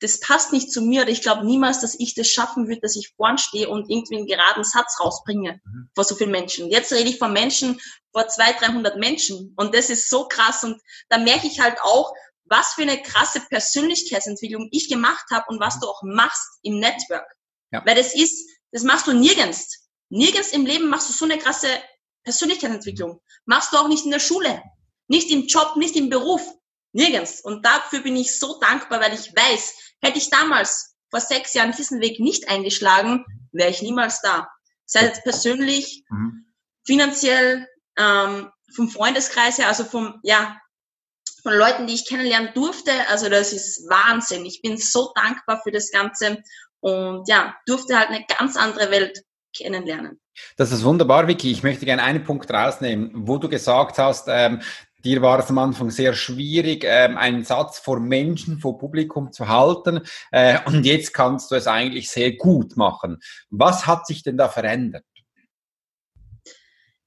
B: das passt nicht zu mir oder ich glaube niemals, dass ich das schaffen würde, dass ich vorn stehe und irgendwie einen geraden Satz rausbringe mhm. vor so vielen Menschen. Jetzt rede ich von Menschen, vor 200, 300 Menschen und das ist so krass und da merke ich halt auch, was für eine krasse Persönlichkeitsentwicklung ich gemacht habe und was mhm. du auch machst im Network. Ja. Weil das ist, das machst du nirgends. Nirgends im Leben machst du so eine krasse Persönlichkeitsentwicklung. Machst du auch nicht in der Schule, nicht im Job, nicht im Beruf. Nirgends. Und dafür bin ich so dankbar, weil ich weiß, hätte ich damals vor sechs Jahren diesen Weg nicht eingeschlagen, wäre ich niemals da. Sei es persönlich, mhm. finanziell, ähm, vom Freundeskreis her, also vom, ja, von Leuten, die ich kennenlernen durfte. Also das ist Wahnsinn. Ich bin so dankbar für das Ganze und ja, durfte halt eine ganz andere Welt kennenlernen.
A: Das ist wunderbar, Vicky. Ich möchte gerne einen Punkt rausnehmen, wo du gesagt hast, ähm, dir war es am Anfang sehr schwierig, ähm, einen Satz vor Menschen, vor Publikum zu halten. Äh, und jetzt kannst du es eigentlich sehr gut machen. Was hat sich denn da verändert?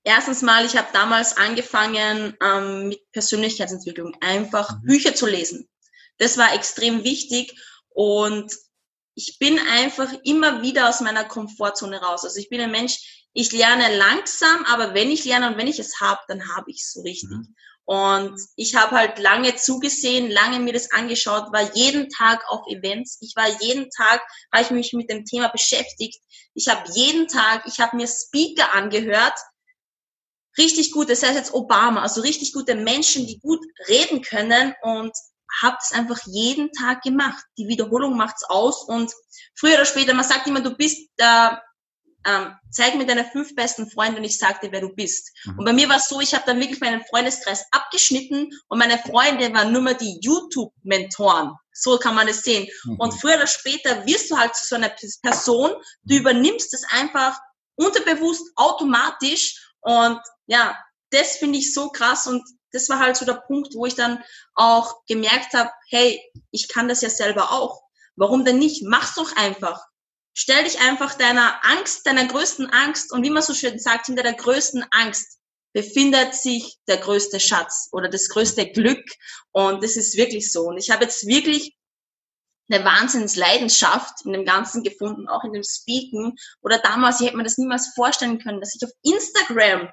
B: Erstens mal, ich habe damals angefangen ähm, mit Persönlichkeitsentwicklung, einfach mhm. Bücher zu lesen. Das war extrem wichtig und ich bin einfach immer wieder aus meiner Komfortzone raus. Also ich bin ein Mensch, ich lerne langsam, aber wenn ich lerne und wenn ich es habe, dann habe ich es so richtig. Mhm. Und ich habe halt lange zugesehen, lange mir das angeschaut, war jeden Tag auf Events. Ich war jeden Tag, habe ich mich mit dem Thema beschäftigt. Ich habe jeden Tag, ich habe mir Speaker angehört, richtig gut, das heißt jetzt Obama, also richtig gute Menschen, die gut reden können und habe es einfach jeden Tag gemacht. Die Wiederholung macht's aus und früher oder später, man sagt immer, du bist da, ähm, zeig mir deine fünf besten Freunde und ich sag dir, wer du bist. Mhm. Und bei mir war es so, ich habe dann wirklich meinen Freundeskreis abgeschnitten und meine Freunde waren nur mal die YouTube-Mentoren. So kann man es sehen. Mhm. Und früher oder später wirst du halt zu so einer Person, du übernimmst es einfach unterbewusst, automatisch und ja, das finde ich so krass und das war halt so der Punkt, wo ich dann auch gemerkt habe, hey, ich kann das ja selber auch. Warum denn nicht? Mach's doch einfach. Stell dich einfach deiner Angst, deiner größten Angst und wie man so schön sagt, hinter der größten Angst befindet sich der größte Schatz oder das größte Glück und das ist wirklich so. Und ich habe jetzt wirklich eine Wahnsinnsleidenschaft in dem Ganzen gefunden, auch in dem Speaken. Oder damals, ich hätte mir das niemals vorstellen können, dass ich auf Instagram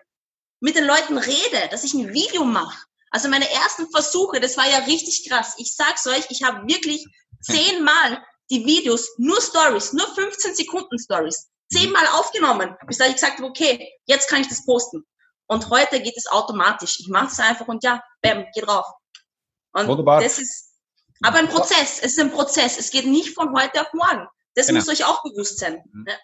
B: mit den Leuten rede, dass ich ein Video mache. Also meine ersten Versuche, das war ja richtig krass. Ich sag's euch, ich habe wirklich zehnmal die Videos, nur Stories, nur 15 Sekunden Stories, zehnmal aufgenommen, bis ich gesagt habe, okay, jetzt kann ich das posten. Und heute geht es automatisch. Ich mache es einfach und ja, bam, geh drauf. Und Wunderbar. das ist aber ein Prozess. Es ist ein Prozess. Es geht nicht von heute auf morgen. Das genau. muss euch auch bewusst sein. Mhm. Ja.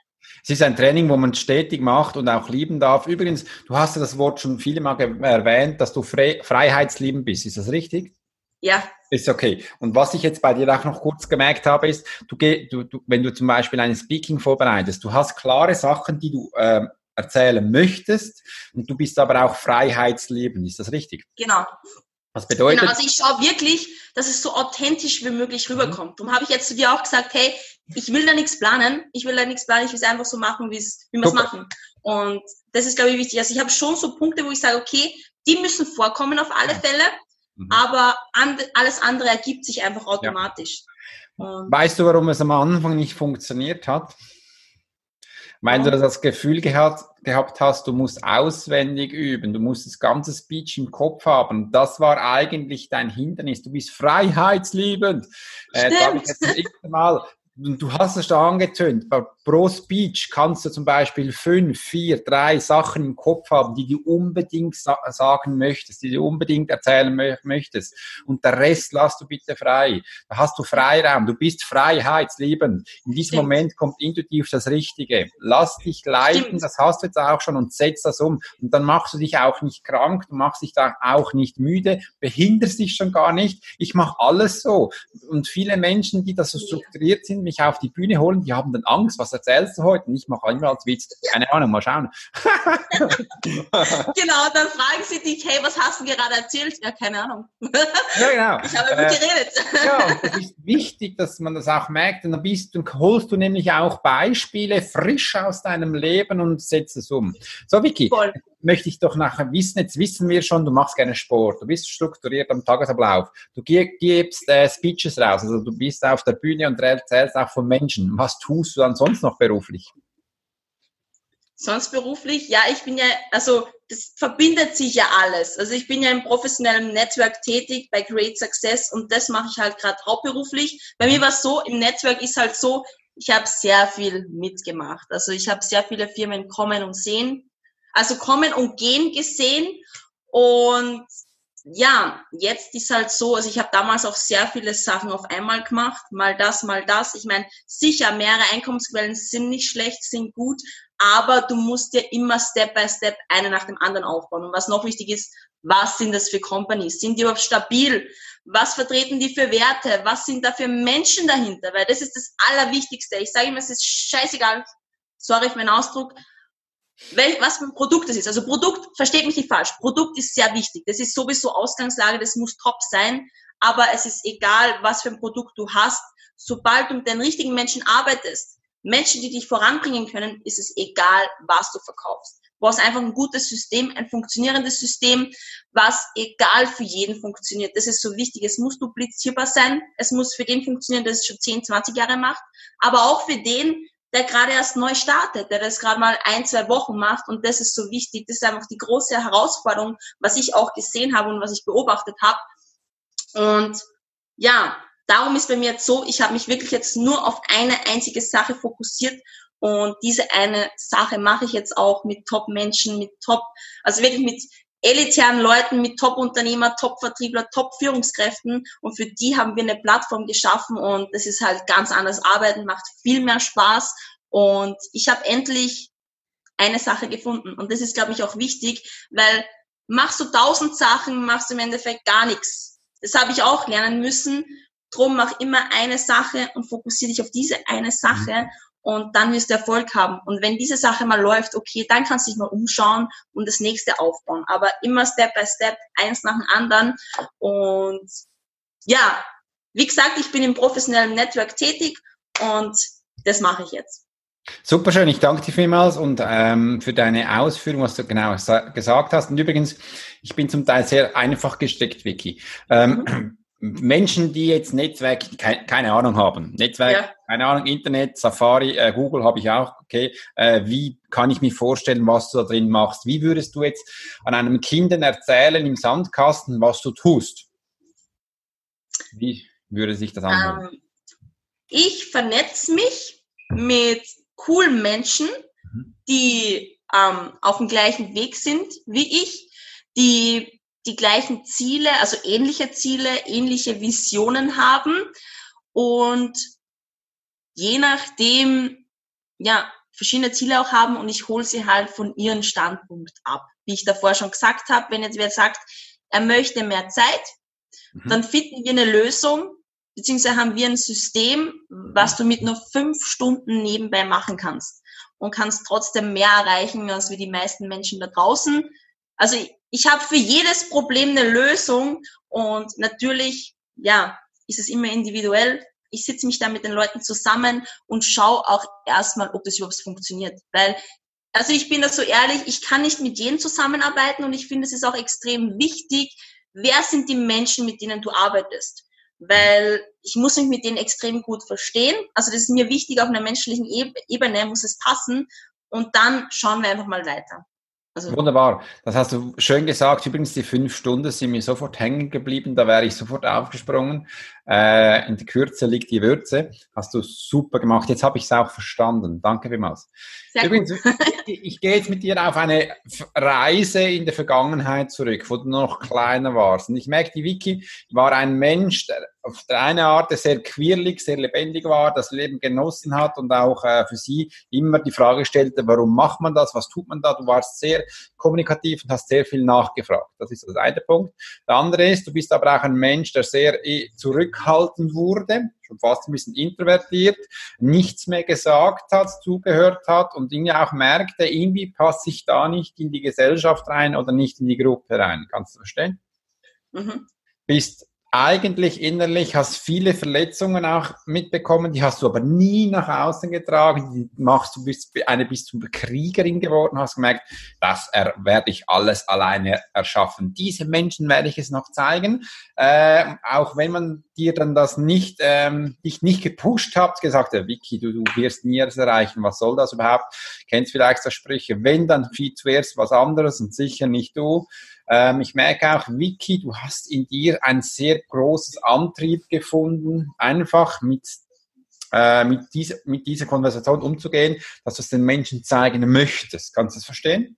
A: Es ist ein Training, wo man stetig macht und auch lieben darf. Übrigens, du hast ja das Wort schon viele Mal erwähnt, dass du Fre Freiheitslieben bist. Ist das richtig?
B: Ja.
A: Ist okay. Und was ich jetzt bei dir auch noch kurz gemerkt habe, ist, du, du, du wenn du zum Beispiel ein Speaking vorbereitest, du hast klare Sachen, die du äh, erzählen möchtest und du bist aber auch Freiheitslieben. Ist das richtig?
B: Genau.
A: Was bedeutet?
B: Genau, also ich schaue wirklich, dass es so authentisch wie möglich mhm. rüberkommt. Mhm. Darum habe ich jetzt zu dir auch gesagt, hey, ich will da nichts planen, ich will da nichts planen, ich will es einfach so machen, wie wir es machen. Und das ist, glaube ich, wichtig. Also ich habe schon so Punkte, wo ich sage, okay, die müssen vorkommen auf alle Fälle, mhm. aber and, alles andere ergibt sich einfach automatisch.
A: Ja. Weißt du, warum es am Anfang nicht funktioniert hat? Weil du das Gefühl gehabt, gehabt hast, du musst auswendig üben, du musst das ganze Speech im Kopf haben. Das war eigentlich dein Hindernis. Du bist freiheitsliebend. Äh, sag ich jetzt das Mal. Du hast es da angetönt. Pro Speech kannst du zum Beispiel fünf, vier, drei Sachen im Kopf haben, die du unbedingt sa sagen möchtest, die du unbedingt erzählen mö möchtest. Und der Rest lass du bitte frei. Da hast du Freiraum. Du bist freiheitsliebend. In diesem Stimmt. Moment kommt intuitiv das Richtige. Lass dich leiten. Stimmt. Das hast du jetzt auch schon und setz das um. Und dann machst du dich auch nicht krank. Du machst dich da auch nicht müde. Behinderst dich schon gar nicht. Ich mache alles so. Und viele Menschen, die da so strukturiert sind, mich auf die Bühne holen, die haben dann Angst, was erzählst du heute? Und ich mache immer als Witz, keine Ahnung, mal schauen.
B: genau, dann fragen sie dich, hey, was hast du gerade erzählt? Ja, keine Ahnung. ja, genau. Ich habe äh, geredet.
A: ja, es ist wichtig, dass man das auch merkt. Und dann bist du, holst du nämlich auch Beispiele frisch aus deinem Leben und setzt es um. So, Vicky, Voll möchte ich doch nachher wissen, jetzt wissen wir schon, du machst gerne Sport, du bist strukturiert am Tagesablauf, du gibst äh, Speeches raus, also du bist auf der Bühne und erzählst auch von Menschen. Was tust du dann sonst noch beruflich?
B: Sonst beruflich? Ja, ich bin ja, also das verbindet sich ja alles. Also ich bin ja im professionellen Netzwerk tätig bei Great Success und das mache ich halt gerade hauptberuflich. Bei mir war es so, im Netzwerk ist halt so, ich habe sehr viel mitgemacht. Also ich habe sehr viele Firmen kommen und sehen also kommen und gehen gesehen. Und ja, jetzt ist halt so, also ich habe damals auch sehr viele Sachen auf einmal gemacht, mal das, mal das. Ich meine, sicher, mehrere Einkommensquellen sind nicht schlecht, sind gut, aber du musst dir immer Step by Step eine nach dem anderen aufbauen. Und was noch wichtig ist, was sind das für Companies? Sind die überhaupt stabil? Was vertreten die für Werte? Was sind da für Menschen dahinter? Weil das ist das Allerwichtigste. Ich sage immer, es ist scheißegal, sorry für meinen Ausdruck, was für ein Produkt es ist. Also Produkt, versteht mich nicht falsch, Produkt ist sehr wichtig. Das ist sowieso Ausgangslage, das muss top sein, aber es ist egal, was für ein Produkt du hast. Sobald du mit den richtigen Menschen arbeitest, Menschen, die dich voranbringen können, ist es egal, was du verkaufst. Du brauchst einfach ein gutes System, ein funktionierendes System, was egal für jeden funktioniert. Das ist so wichtig. Es muss duplizierbar sein. Es muss für den funktionieren, der es schon 10, 20 Jahre macht. Aber auch für den, der gerade erst neu startet, der das gerade mal ein, zwei Wochen macht. Und das ist so wichtig. Das ist einfach die große Herausforderung, was ich auch gesehen habe und was ich beobachtet habe. Und ja, darum ist bei mir jetzt so, ich habe mich wirklich jetzt nur auf eine einzige Sache fokussiert und diese eine Sache mache ich jetzt auch mit Top-Menschen, mit Top, also wirklich mit elitären Leuten, mit Top-Unternehmer, Top-Vertriebler, Top-Führungskräften. Und für die haben wir eine Plattform geschaffen und das ist halt ganz anders. Arbeiten, macht viel mehr Spaß. Und ich habe endlich eine Sache gefunden. Und das ist, glaube ich, auch wichtig, weil machst du tausend Sachen, machst du im Endeffekt gar nichts. Das habe ich auch lernen müssen. Drum mach immer eine Sache und fokussiere dich auf diese eine Sache. mhm. Und dann wirst du Erfolg haben. Und wenn diese Sache mal läuft, okay, dann kannst du dich mal umschauen und das nächste aufbauen. Aber immer Step by Step, eins nach dem anderen. Und ja, wie gesagt, ich bin im professionellen Network tätig und das mache ich jetzt.
A: Super schön, ich danke dir vielmals und ähm, für deine Ausführung, was du genau gesagt hast. Und übrigens, ich bin zum Teil sehr einfach gestrickt, Vicky. Ähm, mhm. Menschen, die jetzt Netzwerk ke keine Ahnung haben, Netzwerk, ja. keine Ahnung, Internet, Safari, äh, Google habe ich auch, okay, äh, wie kann ich mir vorstellen, was du da drin machst? Wie würdest du jetzt an einem Kind erzählen im Sandkasten, was du tust? Wie würde sich das anhören? Ähm,
B: ich vernetze mich mit coolen Menschen, mhm. die ähm, auf dem gleichen Weg sind wie ich, die die gleichen Ziele, also ähnliche Ziele, ähnliche Visionen haben und je nachdem, ja, verschiedene Ziele auch haben und ich hole sie halt von ihrem Standpunkt ab. Wie ich davor schon gesagt habe, wenn jetzt wer sagt, er möchte mehr Zeit, mhm. dann finden wir eine Lösung, beziehungsweise haben wir ein System, was du mit nur fünf Stunden nebenbei machen kannst und kannst trotzdem mehr erreichen als wie die meisten Menschen da draußen. Also ich habe für jedes Problem eine Lösung und natürlich, ja, ist es immer individuell. Ich sitze mich da mit den Leuten zusammen und schaue auch erstmal, ob das überhaupt funktioniert. Weil, also ich bin da so ehrlich, ich kann nicht mit jedem zusammenarbeiten und ich finde, es ist auch extrem wichtig, wer sind die Menschen, mit denen du arbeitest. Weil ich muss mich mit denen extrem gut verstehen. Also das ist mir wichtig, auf einer menschlichen Ebene muss es passen. Und dann schauen wir einfach mal weiter.
A: Also Wunderbar. Das hast du schön gesagt. Übrigens, die fünf Stunden sind mir sofort hängen geblieben. Da wäre ich sofort aufgesprungen. Äh, in der Kürze liegt die Würze. Hast du super gemacht. Jetzt habe ich es auch verstanden. Danke vielmals. Sehr Übrigens, ich, ich gehe jetzt mit dir auf eine Reise in der Vergangenheit zurück, wo du noch kleiner warst. Und ich merke, die Vicky war ein Mensch, der auf der eine Art sehr quirlig, sehr lebendig war, das Leben genossen hat und auch äh, für sie immer die Frage stellte, warum macht man das, was tut man da? Du warst sehr kommunikativ und hast sehr viel nachgefragt. Das ist das eine Punkt. Der andere ist, du bist aber auch ein Mensch, der sehr eh, zurückhaltend wurde, schon fast ein bisschen introvertiert, nichts mehr gesagt hat, zugehört hat und irgendwie auch merkte, irgendwie passe ich da nicht in die Gesellschaft rein oder nicht in die Gruppe rein. Kannst du verstehen? Mhm. Bist eigentlich innerlich, hast viele Verletzungen auch mitbekommen, die hast du aber nie nach außen getragen, die machst du, bist eine bist du Kriegerin geworden, hast gemerkt, das werde ich alles alleine erschaffen. Diese Menschen werde ich es noch zeigen, äh, auch wenn man dir dann das nicht, ähm, dich nicht gepusht hat, gesagt, ja, Vicky, du, du wirst nie das erreichen, was soll das überhaupt? Kennst vielleicht das Sprüche, wenn, dann viel zuerst was anderes und sicher nicht du. Ähm, ich merke auch, Vicky, du hast in dir ein sehr großes Antrieb gefunden, einfach mit äh, mit, dieser, mit dieser Konversation umzugehen, dass du es den Menschen zeigen möchtest. Kannst du das verstehen?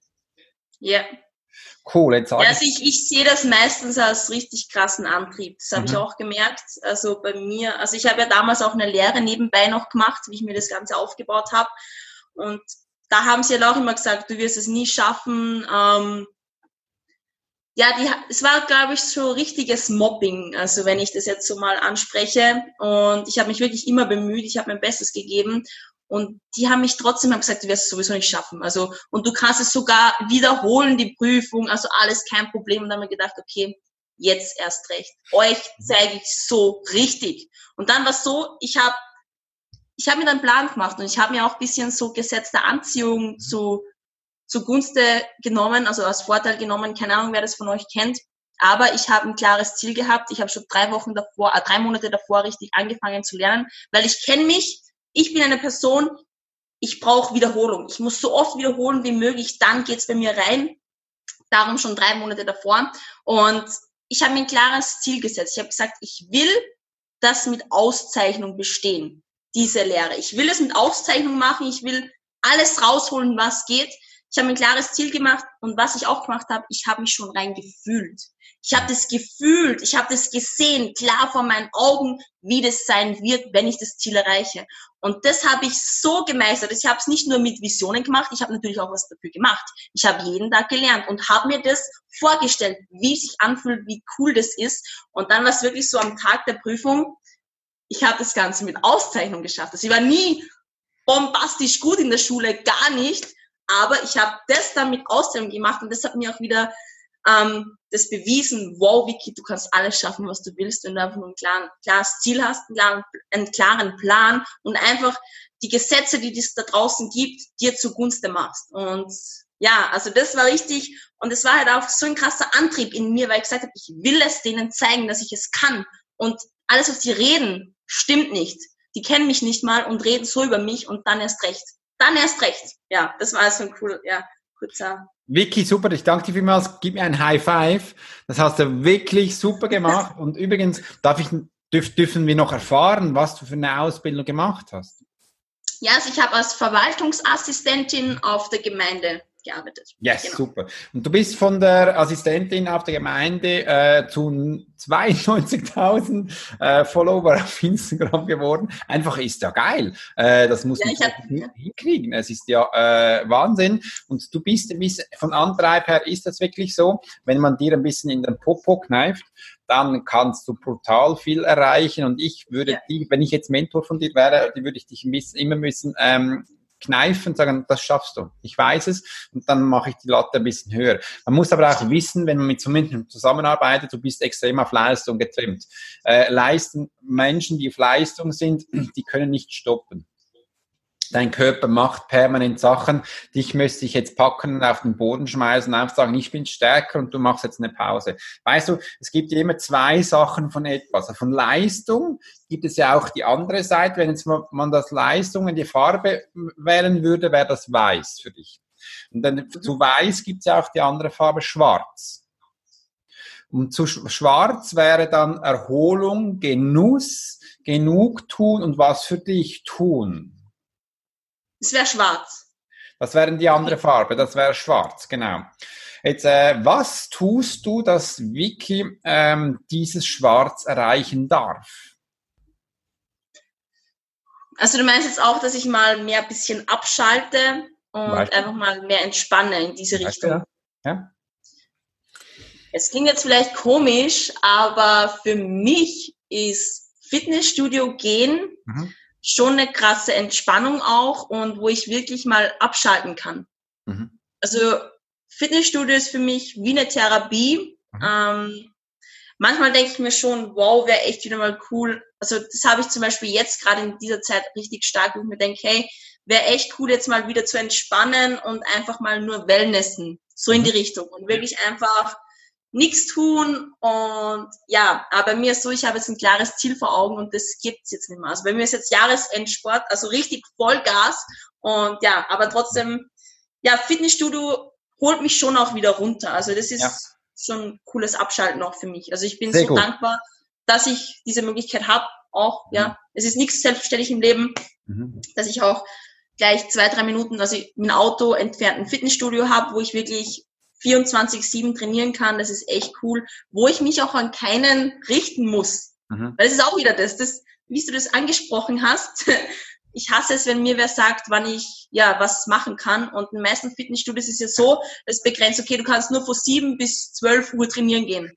B: Ja.
A: Cool, jetzt
B: ja, also ich, ich sehe das meistens als richtig krassen Antrieb. Das habe mhm. ich auch gemerkt. Also bei mir, also ich habe ja damals auch eine Lehre nebenbei noch gemacht, wie ich mir das Ganze aufgebaut habe. Und da haben sie ja auch immer gesagt, du wirst es nie schaffen. Ähm, ja, die, es war, glaube ich, so richtiges Mobbing, also wenn ich das jetzt so mal anspreche. Und ich habe mich wirklich immer bemüht, ich habe mein Bestes gegeben. Und die haben mich trotzdem gesagt, du wirst es sowieso nicht schaffen. Also, und du kannst es sogar wiederholen, die Prüfung, also alles kein Problem. Und dann haben wir gedacht, okay, jetzt erst recht. Euch zeige ich so richtig. Und dann war es so, ich habe ich hab mir dann einen Plan gemacht und ich habe mir auch bisschen so gesetzte Anziehung zu, zugunste genommen, also als Vorteil genommen. Keine Ahnung, wer das von euch kennt. Aber ich habe ein klares Ziel gehabt. Ich habe schon drei Wochen davor, äh, drei Monate davor richtig angefangen zu lernen, weil ich kenne mich, ich bin eine Person, ich brauche Wiederholung. Ich muss so oft wiederholen wie möglich, dann geht's bei mir rein. Darum schon drei Monate davor. Und ich habe mir ein klares Ziel gesetzt. Ich habe gesagt, ich will das mit Auszeichnung bestehen, diese Lehre. Ich will es mit Auszeichnung machen. Ich will alles rausholen, was geht. Ich habe ein klares Ziel gemacht und was ich auch gemacht habe, ich habe mich schon rein gefühlt. Ich habe das gefühlt, ich habe das gesehen, klar vor meinen Augen, wie das sein wird, wenn ich das Ziel erreiche. Und das habe ich so gemeistert. Ich habe es nicht nur mit Visionen gemacht, ich habe natürlich auch was dafür gemacht. Ich habe jeden Tag gelernt und habe mir das vorgestellt, wie es sich anfühlt, wie cool das ist. Und dann war es wirklich so am Tag der Prüfung, ich habe das Ganze mit Auszeichnung geschafft. Also ich war nie bombastisch gut in der Schule, gar nicht. Aber ich habe das dann mit Auszeichnung gemacht und das hat mir auch wieder ähm, das bewiesen, wow, Vicky, du kannst alles schaffen, was du willst, wenn du einfach nur ein klaren, klares Ziel hast, einen klaren, einen klaren Plan und einfach die Gesetze, die es da draußen gibt, dir zugunsten machst. Und ja, also das war richtig und es war halt auch so ein krasser Antrieb in mir, weil ich gesagt habe, ich will es denen zeigen, dass ich es kann. Und alles, was die reden, stimmt nicht. Die kennen mich nicht mal und reden so über mich und dann erst recht. Dann erst recht. Ja, das war so ein cool, ja, kurzer
A: Vicky, super, ich danke dir vielmals. Gib mir ein High Five. Das hast du wirklich super gemacht. Und übrigens, darf ich, dürf, dürfen wir noch erfahren, was du für eine Ausbildung gemacht hast?
B: Ja, also ich habe als Verwaltungsassistentin auf der Gemeinde gearbeitet.
A: Yes, genau. super. Und du bist von der Assistentin auf der Gemeinde äh, zu 92.000 äh, Follower auf Instagram geworden. Einfach ist ja geil. Äh, das muss ja, man hab, hinkriegen. Es ist ja äh, Wahnsinn. Und du bist von Antreib her ist das wirklich so, wenn man dir ein bisschen in den Popo kneift, dann kannst du brutal viel erreichen. Und ich würde ja. die, wenn ich jetzt Mentor von dir wäre, die würde ich dich immer müssen ähm, kneifen, sagen, das schaffst du. Ich weiß es und dann mache ich die Latte ein bisschen höher. Man muss aber auch wissen, wenn man mit so Menschen zusammenarbeitet, du bist extrem auf Leistung getrimmt. Äh, leisten Menschen, die auf Leistung sind, die können nicht stoppen. Dein Körper macht permanent Sachen. Dich müsste ich jetzt packen und auf den Boden schmeißen, einfach sagen, ich bin stärker und du machst jetzt eine Pause. Weißt du, es gibt immer zwei Sachen von etwas. Von Leistung gibt es ja auch die andere Seite. Wenn jetzt man das Leistung in die Farbe wählen würde, wäre das weiß für dich. Und dann zu weiß gibt es ja auch die andere Farbe schwarz. Und zu schwarz wäre dann Erholung, Genuss, Genugtun und was für dich tun.
B: Es wäre schwarz.
A: Das wäre die andere Farbe, das wäre schwarz, genau. Jetzt, äh, was tust du, dass Vicky ähm, dieses Schwarz erreichen darf?
B: Also du meinst jetzt auch, dass ich mal mehr ein bisschen abschalte und einfach mal mehr entspanne in diese Richtung. Ja. ja. Es klingt jetzt vielleicht komisch, aber für mich ist Fitnessstudio gehen mhm schon eine krasse Entspannung auch und wo ich wirklich mal abschalten kann. Mhm. Also Fitnessstudio ist für mich wie eine Therapie. Mhm. Ähm, manchmal denke ich mir schon, wow, wäre echt wieder mal cool. Also das habe ich zum Beispiel jetzt gerade in dieser Zeit richtig stark, wo ich mir denke, hey, wäre echt cool, jetzt mal wieder zu entspannen und einfach mal nur Wellnessen. So in die mhm. Richtung. Und wirklich einfach nichts tun und ja, aber mir ist so, ich habe jetzt ein klares Ziel vor Augen und das gibt's jetzt nicht mehr. Also bei mir ist jetzt Jahresendsport, also richtig Vollgas und ja, aber trotzdem, ja, Fitnessstudio holt mich schon auch wieder runter. Also das ist ja. schon ein cooles Abschalten auch für mich. Also ich bin Sehr so gut. dankbar, dass ich diese Möglichkeit habe. Auch, ja, mhm. es ist nichts selbstverständlich im Leben, mhm. dass ich auch gleich zwei, drei Minuten, also ein Auto entfernt ein Fitnessstudio habe, wo ich wirklich 24-7 trainieren kann. Das ist echt cool, wo ich mich auch an keinen richten muss. Mhm. Weil das ist auch wieder das, das, wie du das angesprochen hast. Ich hasse es, wenn mir wer sagt, wann ich ja was machen kann. Und in den meisten Fitnessstudios ist ja so, es begrenzt, okay, du kannst nur von 7 bis 12 Uhr trainieren gehen.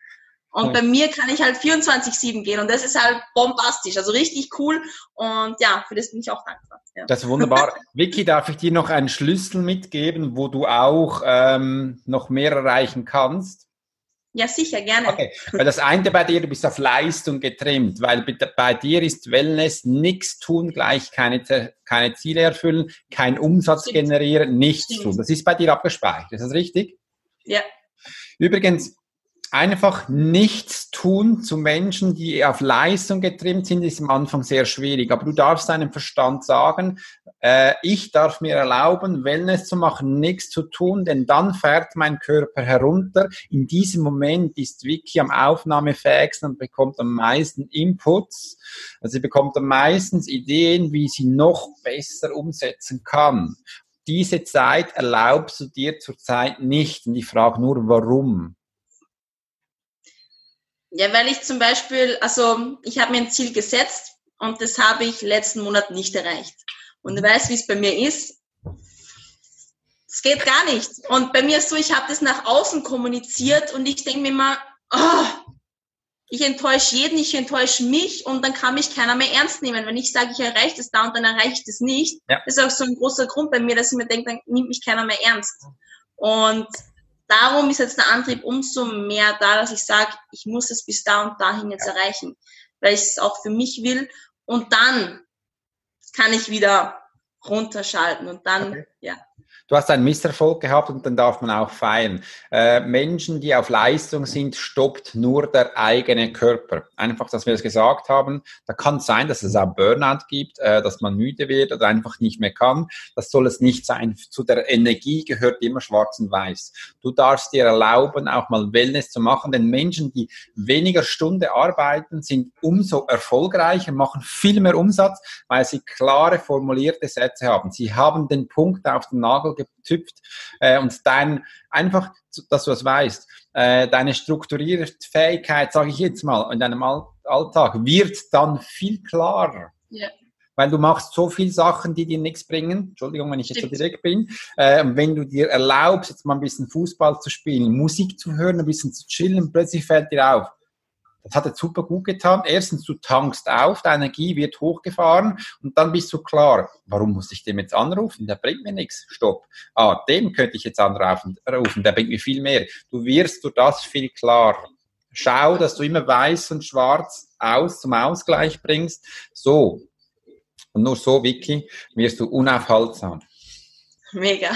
B: Und ja. bei mir kann ich halt 24-7 gehen und das ist halt bombastisch, also richtig cool und ja, für das bin ich auch dankbar. Ja.
A: Das ist wunderbar. Vicky, darf ich dir noch einen Schlüssel mitgeben, wo du auch ähm, noch mehr erreichen kannst?
B: Ja, sicher, gerne.
A: Okay, weil das eine bei dir, du bist auf Leistung getrimmt, weil bei dir ist Wellness nichts tun, gleich keine, keine Ziele erfüllen, kein Umsatz Stimmt. generieren, nichts Stimmt. tun. Das ist bei dir abgespeichert, ist das richtig?
B: Ja.
A: Übrigens, einfach nichts tun zu Menschen, die auf Leistung getrimmt sind, ist am Anfang sehr schwierig. Aber du darfst deinem Verstand sagen, äh, ich darf mir erlauben, Wellness zu machen, nichts zu tun, denn dann fährt mein Körper herunter. In diesem Moment ist Vicky am aufnahmefähigsten und bekommt am meisten Inputs. Also sie bekommt am meisten Ideen, wie sie noch besser umsetzen kann. Diese Zeit erlaubst du dir zurzeit nicht. Und ich frage nur, warum?
B: Ja, weil ich zum Beispiel, also ich habe mir ein Ziel gesetzt und das habe ich letzten Monat nicht erreicht. Und du weißt, wie es bei mir ist. Es geht gar nicht. Und bei mir ist so, ich habe das nach außen kommuniziert und ich denke mir immer, oh, ich enttäusche jeden, ich enttäusche mich und dann kann mich keiner mehr ernst nehmen. Wenn ich sage, ich erreiche das da und dann erreiche ich das nicht, ja. ist auch so ein großer Grund bei mir, dass ich mir denke, dann nimmt mich keiner mehr ernst. Und darum ist jetzt der Antrieb umso mehr da, dass ich sage, ich muss es bis da und dahin jetzt erreichen, weil ich es auch für mich will. Und dann kann ich wieder runterschalten und dann, okay. ja,
A: Du hast einen Misserfolg gehabt und dann darf man auch feiern. Äh, Menschen, die auf Leistung sind, stoppt nur der eigene Körper. Einfach, dass wir es gesagt haben. Da kann es sein, dass es auch Burnout gibt, äh, dass man müde wird oder einfach nicht mehr kann. Das soll es nicht sein. Zu der Energie gehört immer schwarz und weiß. Du darfst dir erlauben, auch mal Wellness zu machen, denn Menschen, die weniger Stunde arbeiten, sind umso erfolgreicher, machen viel mehr Umsatz, weil sie klare formulierte Sätze haben. Sie haben den Punkt auf den Nagel getüpft äh, und dein einfach, dass du das weißt, äh, deine strukturierte Fähigkeit, sage ich jetzt mal, in deinem All Alltag wird dann viel klarer. Ja. Weil du machst so viele Sachen, die dir nichts bringen. Entschuldigung, wenn ich jetzt so direkt bin. Äh, wenn du dir erlaubst, jetzt mal ein bisschen Fußball zu spielen, Musik zu hören, ein bisschen zu chillen, plötzlich fällt dir auf, das hat jetzt super gut getan. Erstens, du tankst auf, deine Energie wird hochgefahren und dann bist du klar, warum muss ich dem jetzt anrufen? Der bringt mir nichts. Stopp. Ah, dem könnte ich jetzt anrufen, der bringt mir viel mehr. Du wirst durch das viel klarer. Schau, dass du immer weiß und schwarz aus zum Ausgleich bringst. So. Und nur so, Vicky, wirst du unaufhaltsam.
B: Mega.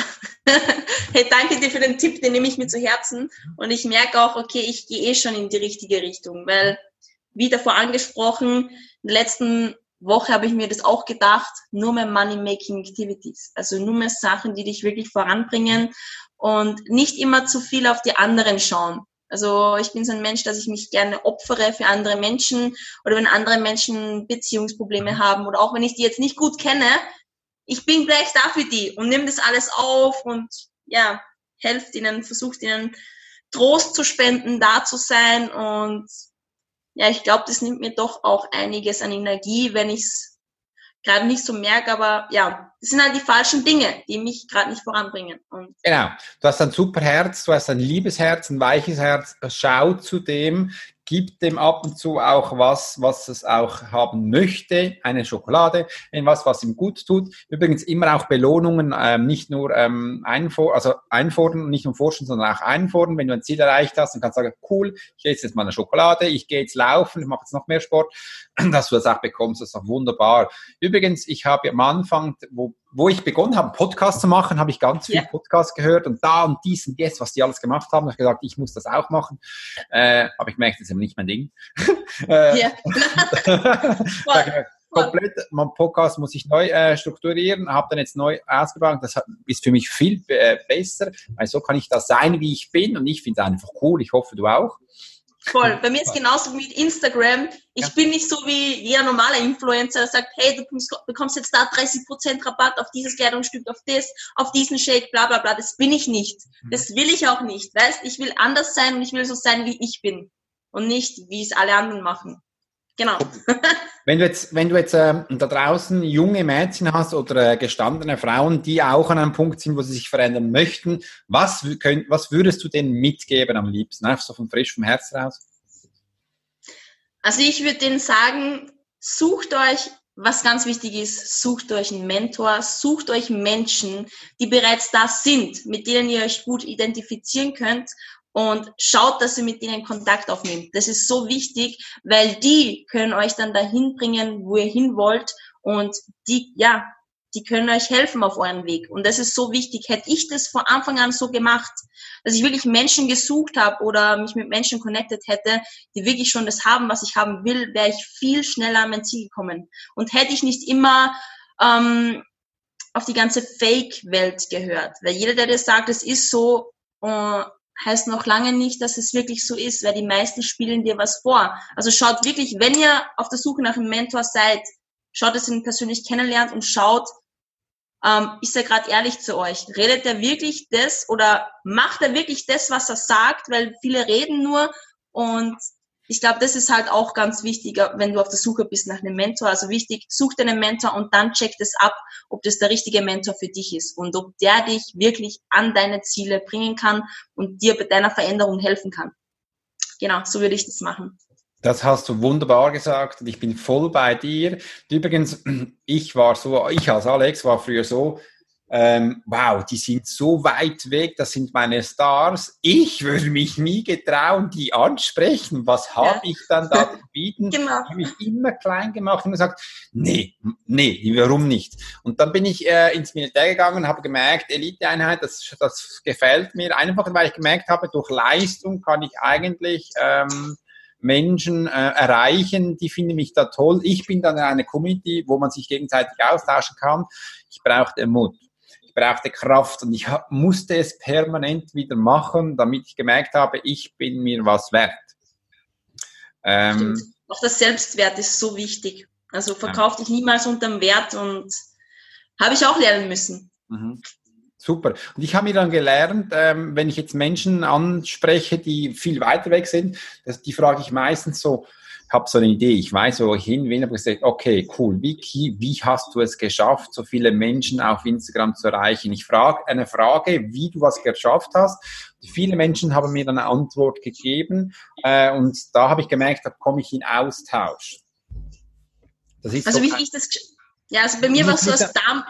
B: hey, danke dir für den Tipp, den nehme ich mir zu Herzen. Und ich merke auch, okay, ich gehe eh schon in die richtige Richtung, weil, wie davor angesprochen, in der letzten Woche habe ich mir das auch gedacht, nur mehr Money-Making Activities. Also nur mehr Sachen, die dich wirklich voranbringen und nicht immer zu viel auf die anderen schauen. Also ich bin so ein Mensch, dass ich mich gerne opfere für andere Menschen oder wenn andere Menschen Beziehungsprobleme haben oder auch wenn ich die jetzt nicht gut kenne, ich bin gleich da für die und nimm das alles auf und ja, helft ihnen, versucht ihnen Trost zu spenden, da zu sein und ja, ich glaube, das nimmt mir doch auch einiges an Energie, wenn ich es gerade nicht so merke, aber ja, das sind halt die falschen Dinge, die mich gerade nicht voranbringen. Und
A: genau, du hast ein super Herz, du hast ein liebes Herz, ein weiches Herz, schau zu dem, gibt dem ab und zu auch was, was es auch haben möchte, eine Schokolade, etwas, was ihm gut tut. Übrigens immer auch Belohnungen, ähm, nicht nur ähm, einfor also einfordern, nicht nur forschen, sondern auch einfordern. Wenn du ein Ziel erreicht hast, dann kannst du sagen, cool, ich esse jetzt mal eine Schokolade, ich gehe jetzt laufen, ich mache jetzt noch mehr Sport, dass du das auch bekommst, das ist auch wunderbar. Übrigens, ich habe am Anfang, wo wo ich begonnen habe, Podcast zu machen, habe ich ganz viel yeah. Podcast gehört und da und dies und jetzt, was die alles gemacht haben, habe ich gesagt, ich muss das auch machen. Äh, aber ich merke, das ist eben nicht mein Ding. äh, ja. komplett, mein Podcast muss ich neu äh, strukturieren, habe dann jetzt neu ausgebaut. Das ist für mich viel äh, besser, weil so kann ich da sein, wie ich bin und ich finde es einfach cool. Ich hoffe, du auch.
B: Voll. Bei mir ist genauso mit Instagram. Ich ja. bin nicht so wie jeder normale Influencer, der sagt, hey, du bekommst jetzt da 30% Rabatt auf dieses Kleidungsstück, auf das, auf diesen Shake, bla bla bla. Das bin ich nicht. Mhm. Das will ich auch nicht. Weißt, ich will anders sein und ich will so sein, wie ich bin. Und nicht, wie es alle anderen machen. Genau.
A: Wenn du jetzt, wenn du jetzt äh, da draußen junge Mädchen hast oder äh, gestandene Frauen, die auch an einem Punkt sind, wo sie sich verändern möchten, was, könnt, was würdest du denen mitgeben am liebsten? Einfach so von frisch vom Herz raus?
B: Also ich würde denen sagen, sucht euch, was ganz wichtig ist, sucht euch einen Mentor, sucht euch Menschen, die bereits da sind, mit denen ihr euch gut identifizieren könnt und schaut, dass ihr mit denen Kontakt aufnehmt. Das ist so wichtig, weil die können euch dann dahin bringen, wo ihr hin wollt und die, ja, die können euch helfen auf euren Weg. Und das ist so wichtig. Hätte ich das von Anfang an so gemacht, dass ich wirklich Menschen gesucht habe oder mich mit Menschen connected hätte, die wirklich schon das haben, was ich haben will, wäre ich viel schneller an mein Ziel gekommen. Und hätte ich nicht immer ähm, auf die ganze Fake-Welt gehört. Weil jeder, der das sagt, es ist so, äh, heißt noch lange nicht, dass es wirklich so ist, weil die meisten spielen dir was vor. Also schaut wirklich, wenn ihr auf der Suche nach einem Mentor seid, schaut, dass ihr ihn persönlich kennenlernt und schaut, ähm, ist er gerade ehrlich zu euch? Redet er wirklich das oder macht er wirklich das, was er sagt? Weil viele reden nur und ich glaube, das ist halt auch ganz wichtig, wenn du auf der Suche bist nach einem Mentor. Also wichtig, such dir einen Mentor und dann check das ab, ob das der richtige Mentor für dich ist und ob der dich wirklich an deine Ziele bringen kann und dir bei deiner Veränderung helfen kann. Genau, so würde ich das machen.
A: Das hast du wunderbar gesagt und ich bin voll bei dir. Übrigens, ich war so, ich als Alex war früher so, ähm, wow, die sind so weit weg, das sind meine Stars. Ich würde mich nie getrauen, die ansprechen. Was habe ja. ich dann da zu bieten? Genau. Ich habe mich immer klein gemacht und gesagt, nee, nee, warum nicht? Und dann bin ich äh, ins Militär gegangen und habe gemerkt, Eliteeinheit, das, das gefällt mir einfach, weil ich gemerkt habe, durch Leistung kann ich eigentlich ähm, Menschen äh, erreichen, die finden mich da toll. Ich bin dann in einer Community, wo man sich gegenseitig austauschen kann. Ich brauche den Mut brauchte Kraft und ich musste es permanent wieder machen, damit ich gemerkt habe, ich bin mir was wert.
B: Ähm, Auch das Selbstwert ist so wichtig. Also verkauf ja. dich niemals unterm Wert und habe ich auch lernen müssen. Mhm.
A: Super. Und ich habe mir dann gelernt, ähm, wenn ich jetzt Menschen anspreche, die viel weiter weg sind, dass, die frage ich meistens so, habe so eine Idee, ich weiß, wo ich hin will, aber gesagt, okay, cool, wie, wie hast du es geschafft, so viele Menschen auf Instagram zu erreichen? Ich frage eine Frage, wie du was geschafft hast. Viele Menschen haben mir dann eine Antwort gegeben äh, und da habe ich gemerkt, da komme ich in Austausch.
B: also so wie ich das, ja, also bei mir war es so, dass Darm...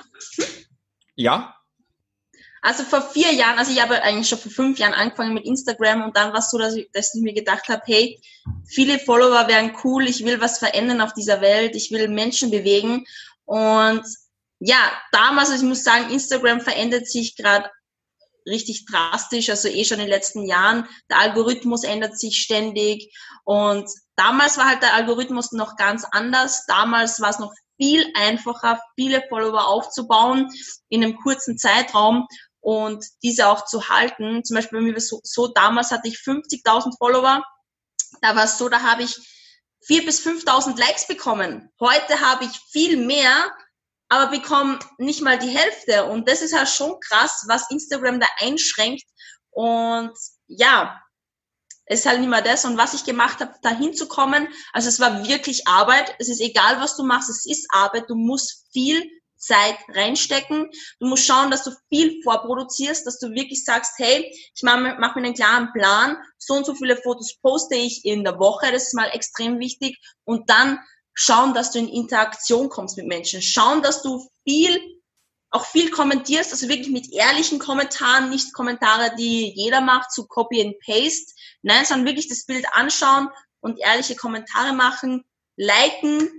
A: Ja?
B: Also vor vier Jahren, also ich habe eigentlich schon vor fünf Jahren angefangen mit Instagram und dann war es so, dass ich, dass ich mir gedacht habe, hey, viele Follower wären cool, ich will was verändern auf dieser Welt, ich will Menschen bewegen. Und ja, damals, also ich muss sagen, Instagram verändert sich gerade richtig drastisch, also eh schon in den letzten Jahren. Der Algorithmus ändert sich ständig und damals war halt der Algorithmus noch ganz anders. Damals war es noch viel einfacher, viele Follower aufzubauen in einem kurzen Zeitraum und diese auch zu halten. Zum Beispiel bei mir so, so damals hatte ich 50.000 Follower. Da war es so, da habe ich 4.000 bis 5.000 Likes bekommen. Heute habe ich viel mehr, aber bekomme nicht mal die Hälfte. Und das ist halt schon krass, was Instagram da einschränkt. Und ja, es ist halt nicht mehr das. Und was ich gemacht habe, da hinzukommen, also es war wirklich Arbeit. Es ist egal, was du machst, es ist Arbeit. Du musst viel Zeit reinstecken. Du musst schauen, dass du viel vorproduzierst, dass du wirklich sagst, hey, ich mache mach mir einen klaren Plan, so und so viele Fotos poste ich in der Woche, das ist mal extrem wichtig. Und dann schauen, dass du in Interaktion kommst mit Menschen. Schauen, dass du viel, auch viel kommentierst, also wirklich mit ehrlichen Kommentaren, nicht Kommentare, die jeder macht, zu Copy and Paste. Nein, sondern wirklich das Bild anschauen und ehrliche Kommentare machen, liken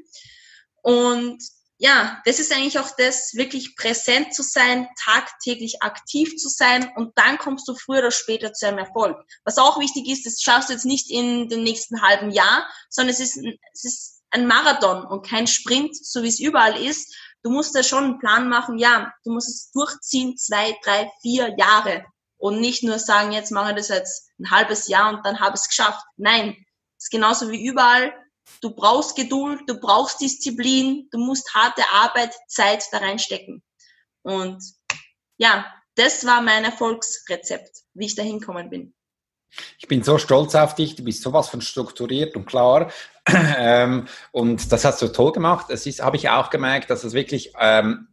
B: und ja, das ist eigentlich auch das, wirklich präsent zu sein, tagtäglich aktiv zu sein und dann kommst du früher oder später zu einem Erfolg. Was auch wichtig ist, das schaffst du jetzt nicht in dem nächsten halben Jahr, sondern es ist, es ist ein Marathon und kein Sprint, so wie es überall ist. Du musst da schon einen Plan machen, ja, du musst es durchziehen, zwei, drei, vier Jahre und nicht nur sagen, jetzt mache ich das jetzt ein halbes Jahr und dann habe ich es geschafft. Nein, ist genauso wie überall. Du brauchst Geduld, du brauchst Disziplin, du musst harte Arbeit, Zeit da reinstecken. Und ja, das war mein Erfolgsrezept, wie ich da hinkommen bin.
A: Ich bin so stolz auf dich, du bist sowas von strukturiert und klar. Ähm, und das hast du toll gemacht. Es ist, habe ich auch gemerkt, dass es wirklich, ähm,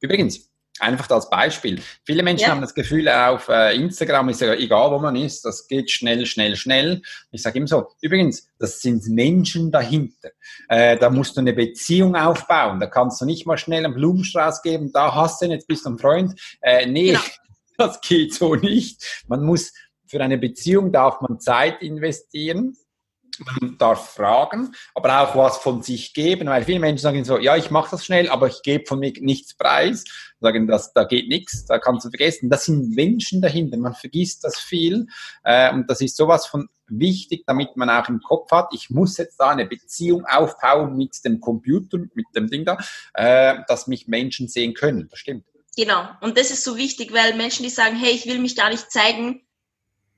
A: übrigens, einfach als Beispiel. Viele Menschen ja. haben das Gefühl, auf äh, Instagram ist ja egal, wo man ist, das geht schnell, schnell, schnell. Ich sage immer so, übrigens, das sind Menschen dahinter. Äh, da musst du eine Beziehung aufbauen. Da kannst du nicht mal schnell einen Blumenstrauß geben, da hast du ihn, jetzt bist du ein Freund. Äh, nee, genau. das geht so nicht. Man muss für eine Beziehung darf man Zeit investieren. Man darf fragen, aber auch was von sich geben, weil viele Menschen sagen so, ja, ich mache das schnell, aber ich gebe von mir nichts preis. Sagen, das, da geht nichts, da kannst du vergessen. Das sind Menschen dahinter, man vergisst das viel äh, und das ist sowas von wichtig, damit man auch im Kopf hat, ich muss jetzt da eine Beziehung aufbauen mit dem Computer, mit dem Ding da, äh, dass mich Menschen sehen können. Das stimmt.
B: Genau. Und das ist so wichtig, weil Menschen, die sagen, hey, ich will mich gar nicht zeigen,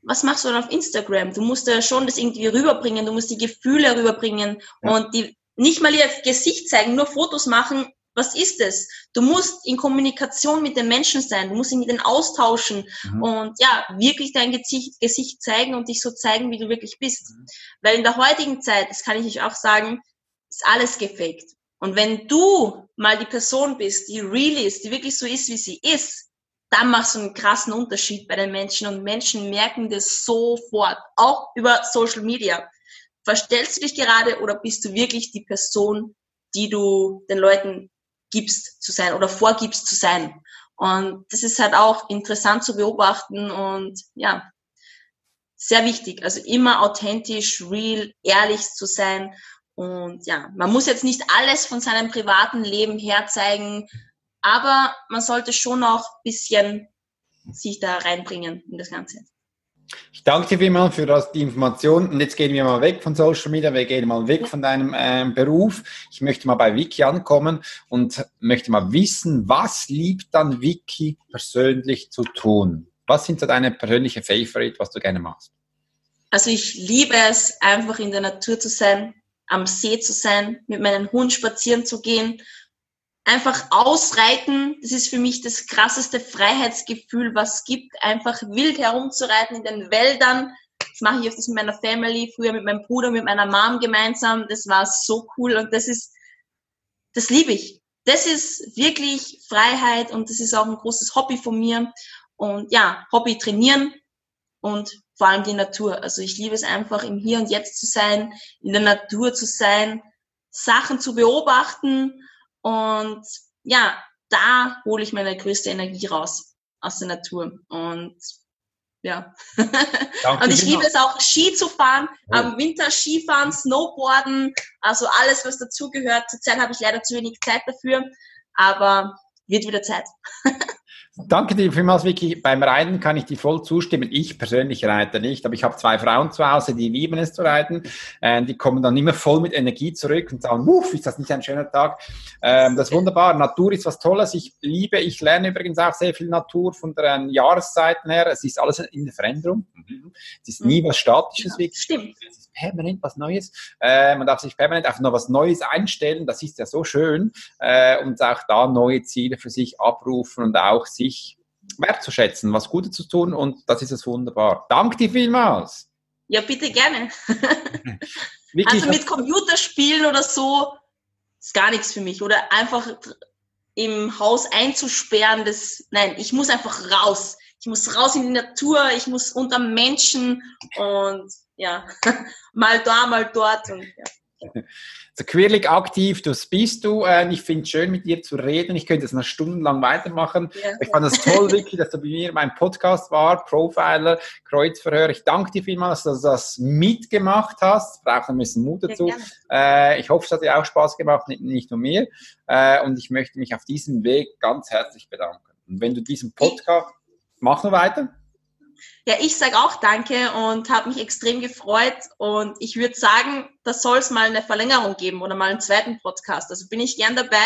B: was machst du dann auf Instagram? Du musst ja schon das irgendwie rüberbringen, du musst die Gefühle rüberbringen ja. und die nicht mal ihr Gesicht zeigen, nur Fotos machen. Was ist es? Du musst in Kommunikation mit den Menschen sein, du musst ihn mit denen austauschen mhm. und ja, wirklich dein Gesicht, Gesicht zeigen und dich so zeigen, wie du wirklich bist. Mhm. Weil in der heutigen Zeit, das kann ich euch auch sagen, ist alles gefaked. Und wenn du mal die Person bist, die real ist, die wirklich so ist, wie sie ist, dann machst du einen krassen Unterschied bei den Menschen und Menschen merken das sofort, auch über Social Media. Verstellst du dich gerade oder bist du wirklich die Person, die du den Leuten gibst zu sein oder vorgibst zu sein? Und das ist halt auch interessant zu beobachten und ja, sehr wichtig. Also immer authentisch, real, ehrlich zu sein. Und ja, man muss jetzt nicht alles von seinem privaten Leben herzeigen, aber man sollte schon auch ein bisschen sich da reinbringen in das Ganze.
A: Ich danke dir vielmals für das, die Information. Und jetzt gehen wir mal weg von Social Media, wir gehen mal weg von deinem äh, Beruf. Ich möchte mal bei Vicky ankommen und möchte mal wissen, was liebt dann Vicky persönlich zu tun? Was sind so deine persönliche Favorite, was du gerne machst?
B: Also ich liebe es, einfach in der Natur zu sein, am See zu sein, mit meinem Hund spazieren zu gehen einfach ausreiten, das ist für mich das krasseste Freiheitsgefühl, was es gibt, einfach wild herumzureiten in den Wäldern. Das mache ich öfters mit meiner Family, früher mit meinem Bruder, mit meiner Mom gemeinsam. Das war so cool und das ist, das liebe ich. Das ist wirklich Freiheit und das ist auch ein großes Hobby von mir. Und ja, Hobby trainieren und vor allem die Natur. Also ich liebe es einfach, im Hier und Jetzt zu sein, in der Natur zu sein, Sachen zu beobachten und ja, da hole ich meine größte Energie raus aus der Natur. Und ja. und ich liebe es auch, Ski zu fahren, oh. am Winter Skifahren, Snowboarden, also alles, was dazugehört. Zurzeit habe ich leider zu wenig Zeit dafür, aber wird wieder Zeit.
A: Danke dir vielmals, Vicky. Beim Reiten kann ich dir voll zustimmen. Ich persönlich reite nicht, aber ich habe zwei Frauen zu Hause, die lieben es zu reiten. Ähm, die kommen dann immer voll mit Energie zurück und sagen, Uff, ist das nicht ein schöner Tag? Ähm, das ist wunderbar. Natur ist was Tolles. Ich liebe, ich lerne übrigens auch sehr viel Natur von den Jahreszeiten her. Es ist alles in der Veränderung. Es ist nie was Statisches. Ja,
B: stimmt
A: permanent was Neues. Äh, man darf sich permanent auf noch was Neues einstellen. Das ist ja so schön. Äh, und auch da neue Ziele für sich abrufen und auch sich wertzuschätzen, was Gutes zu tun. Und das ist es wunderbar. Danke dir vielmals.
B: Ja, bitte gerne. Wirklich, also mit Computerspielen oder so ist gar nichts für mich. Oder einfach im Haus einzusperren, das, nein, ich muss einfach raus. Ich muss raus in die Natur, ich muss unter Menschen und ja, mal da, mal dort und ja.
A: So quirlig aktiv, das bist du. Ich finde es schön, mit dir zu reden. Ich könnte es noch stundenlang weitermachen. Ja. Ich fand es toll, wirklich, dass du bei mir in meinem Podcast war, Profiler, Kreuzverhör. Ich danke dir vielmals, dass du das mitgemacht hast. Braucht ein bisschen Mut dazu. Ja, äh, ich hoffe, es hat dir auch Spaß gemacht, nicht, nur mir. Äh, und ich möchte mich auf diesem Weg ganz herzlich bedanken. Und wenn du diesen Podcast, mach noch weiter.
B: Ja, ich sage auch Danke und habe mich extrem gefreut. Und ich würde sagen, da soll es mal eine Verlängerung geben oder mal einen zweiten Podcast. Also bin ich gern dabei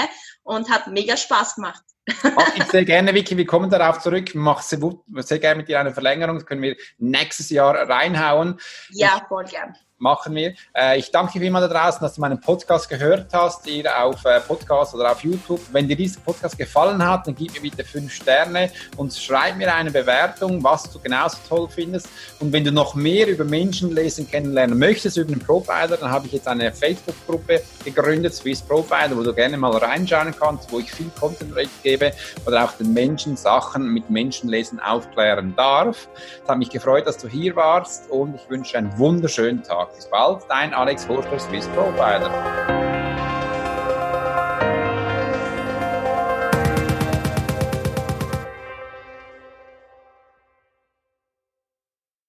B: und hat mega Spaß gemacht.
A: Mach ich sehr gerne, Vicky. Wir kommen darauf zurück. Ich mache sehr, sehr gerne mit dir eine Verlängerung. Das können wir nächstes Jahr reinhauen.
B: Ja, voll gern.
A: Machen wir. Äh, ich danke dir vielmals da draußen, dass du meinen Podcast gehört hast, hier auf äh, Podcast oder auf YouTube. Wenn dir dieser Podcast gefallen hat, dann gib mir bitte fünf Sterne und schreib mir eine Bewertung, was du genauso toll findest. Und wenn du noch mehr über Menschenlesen kennenlernen möchtest, über den Profiler, dann habe ich jetzt eine Facebook-Gruppe gegründet, Swiss Profiler, wo du gerne mal reinschauen kannst, wo ich viel Content gebe oder auch den Menschen Sachen mit Menschenlesen aufklären darf. Es hat mich gefreut, dass du hier warst und ich wünsche einen wunderschönen Tag. Bis bald, dein Alex Horschler, Swiss Profiler.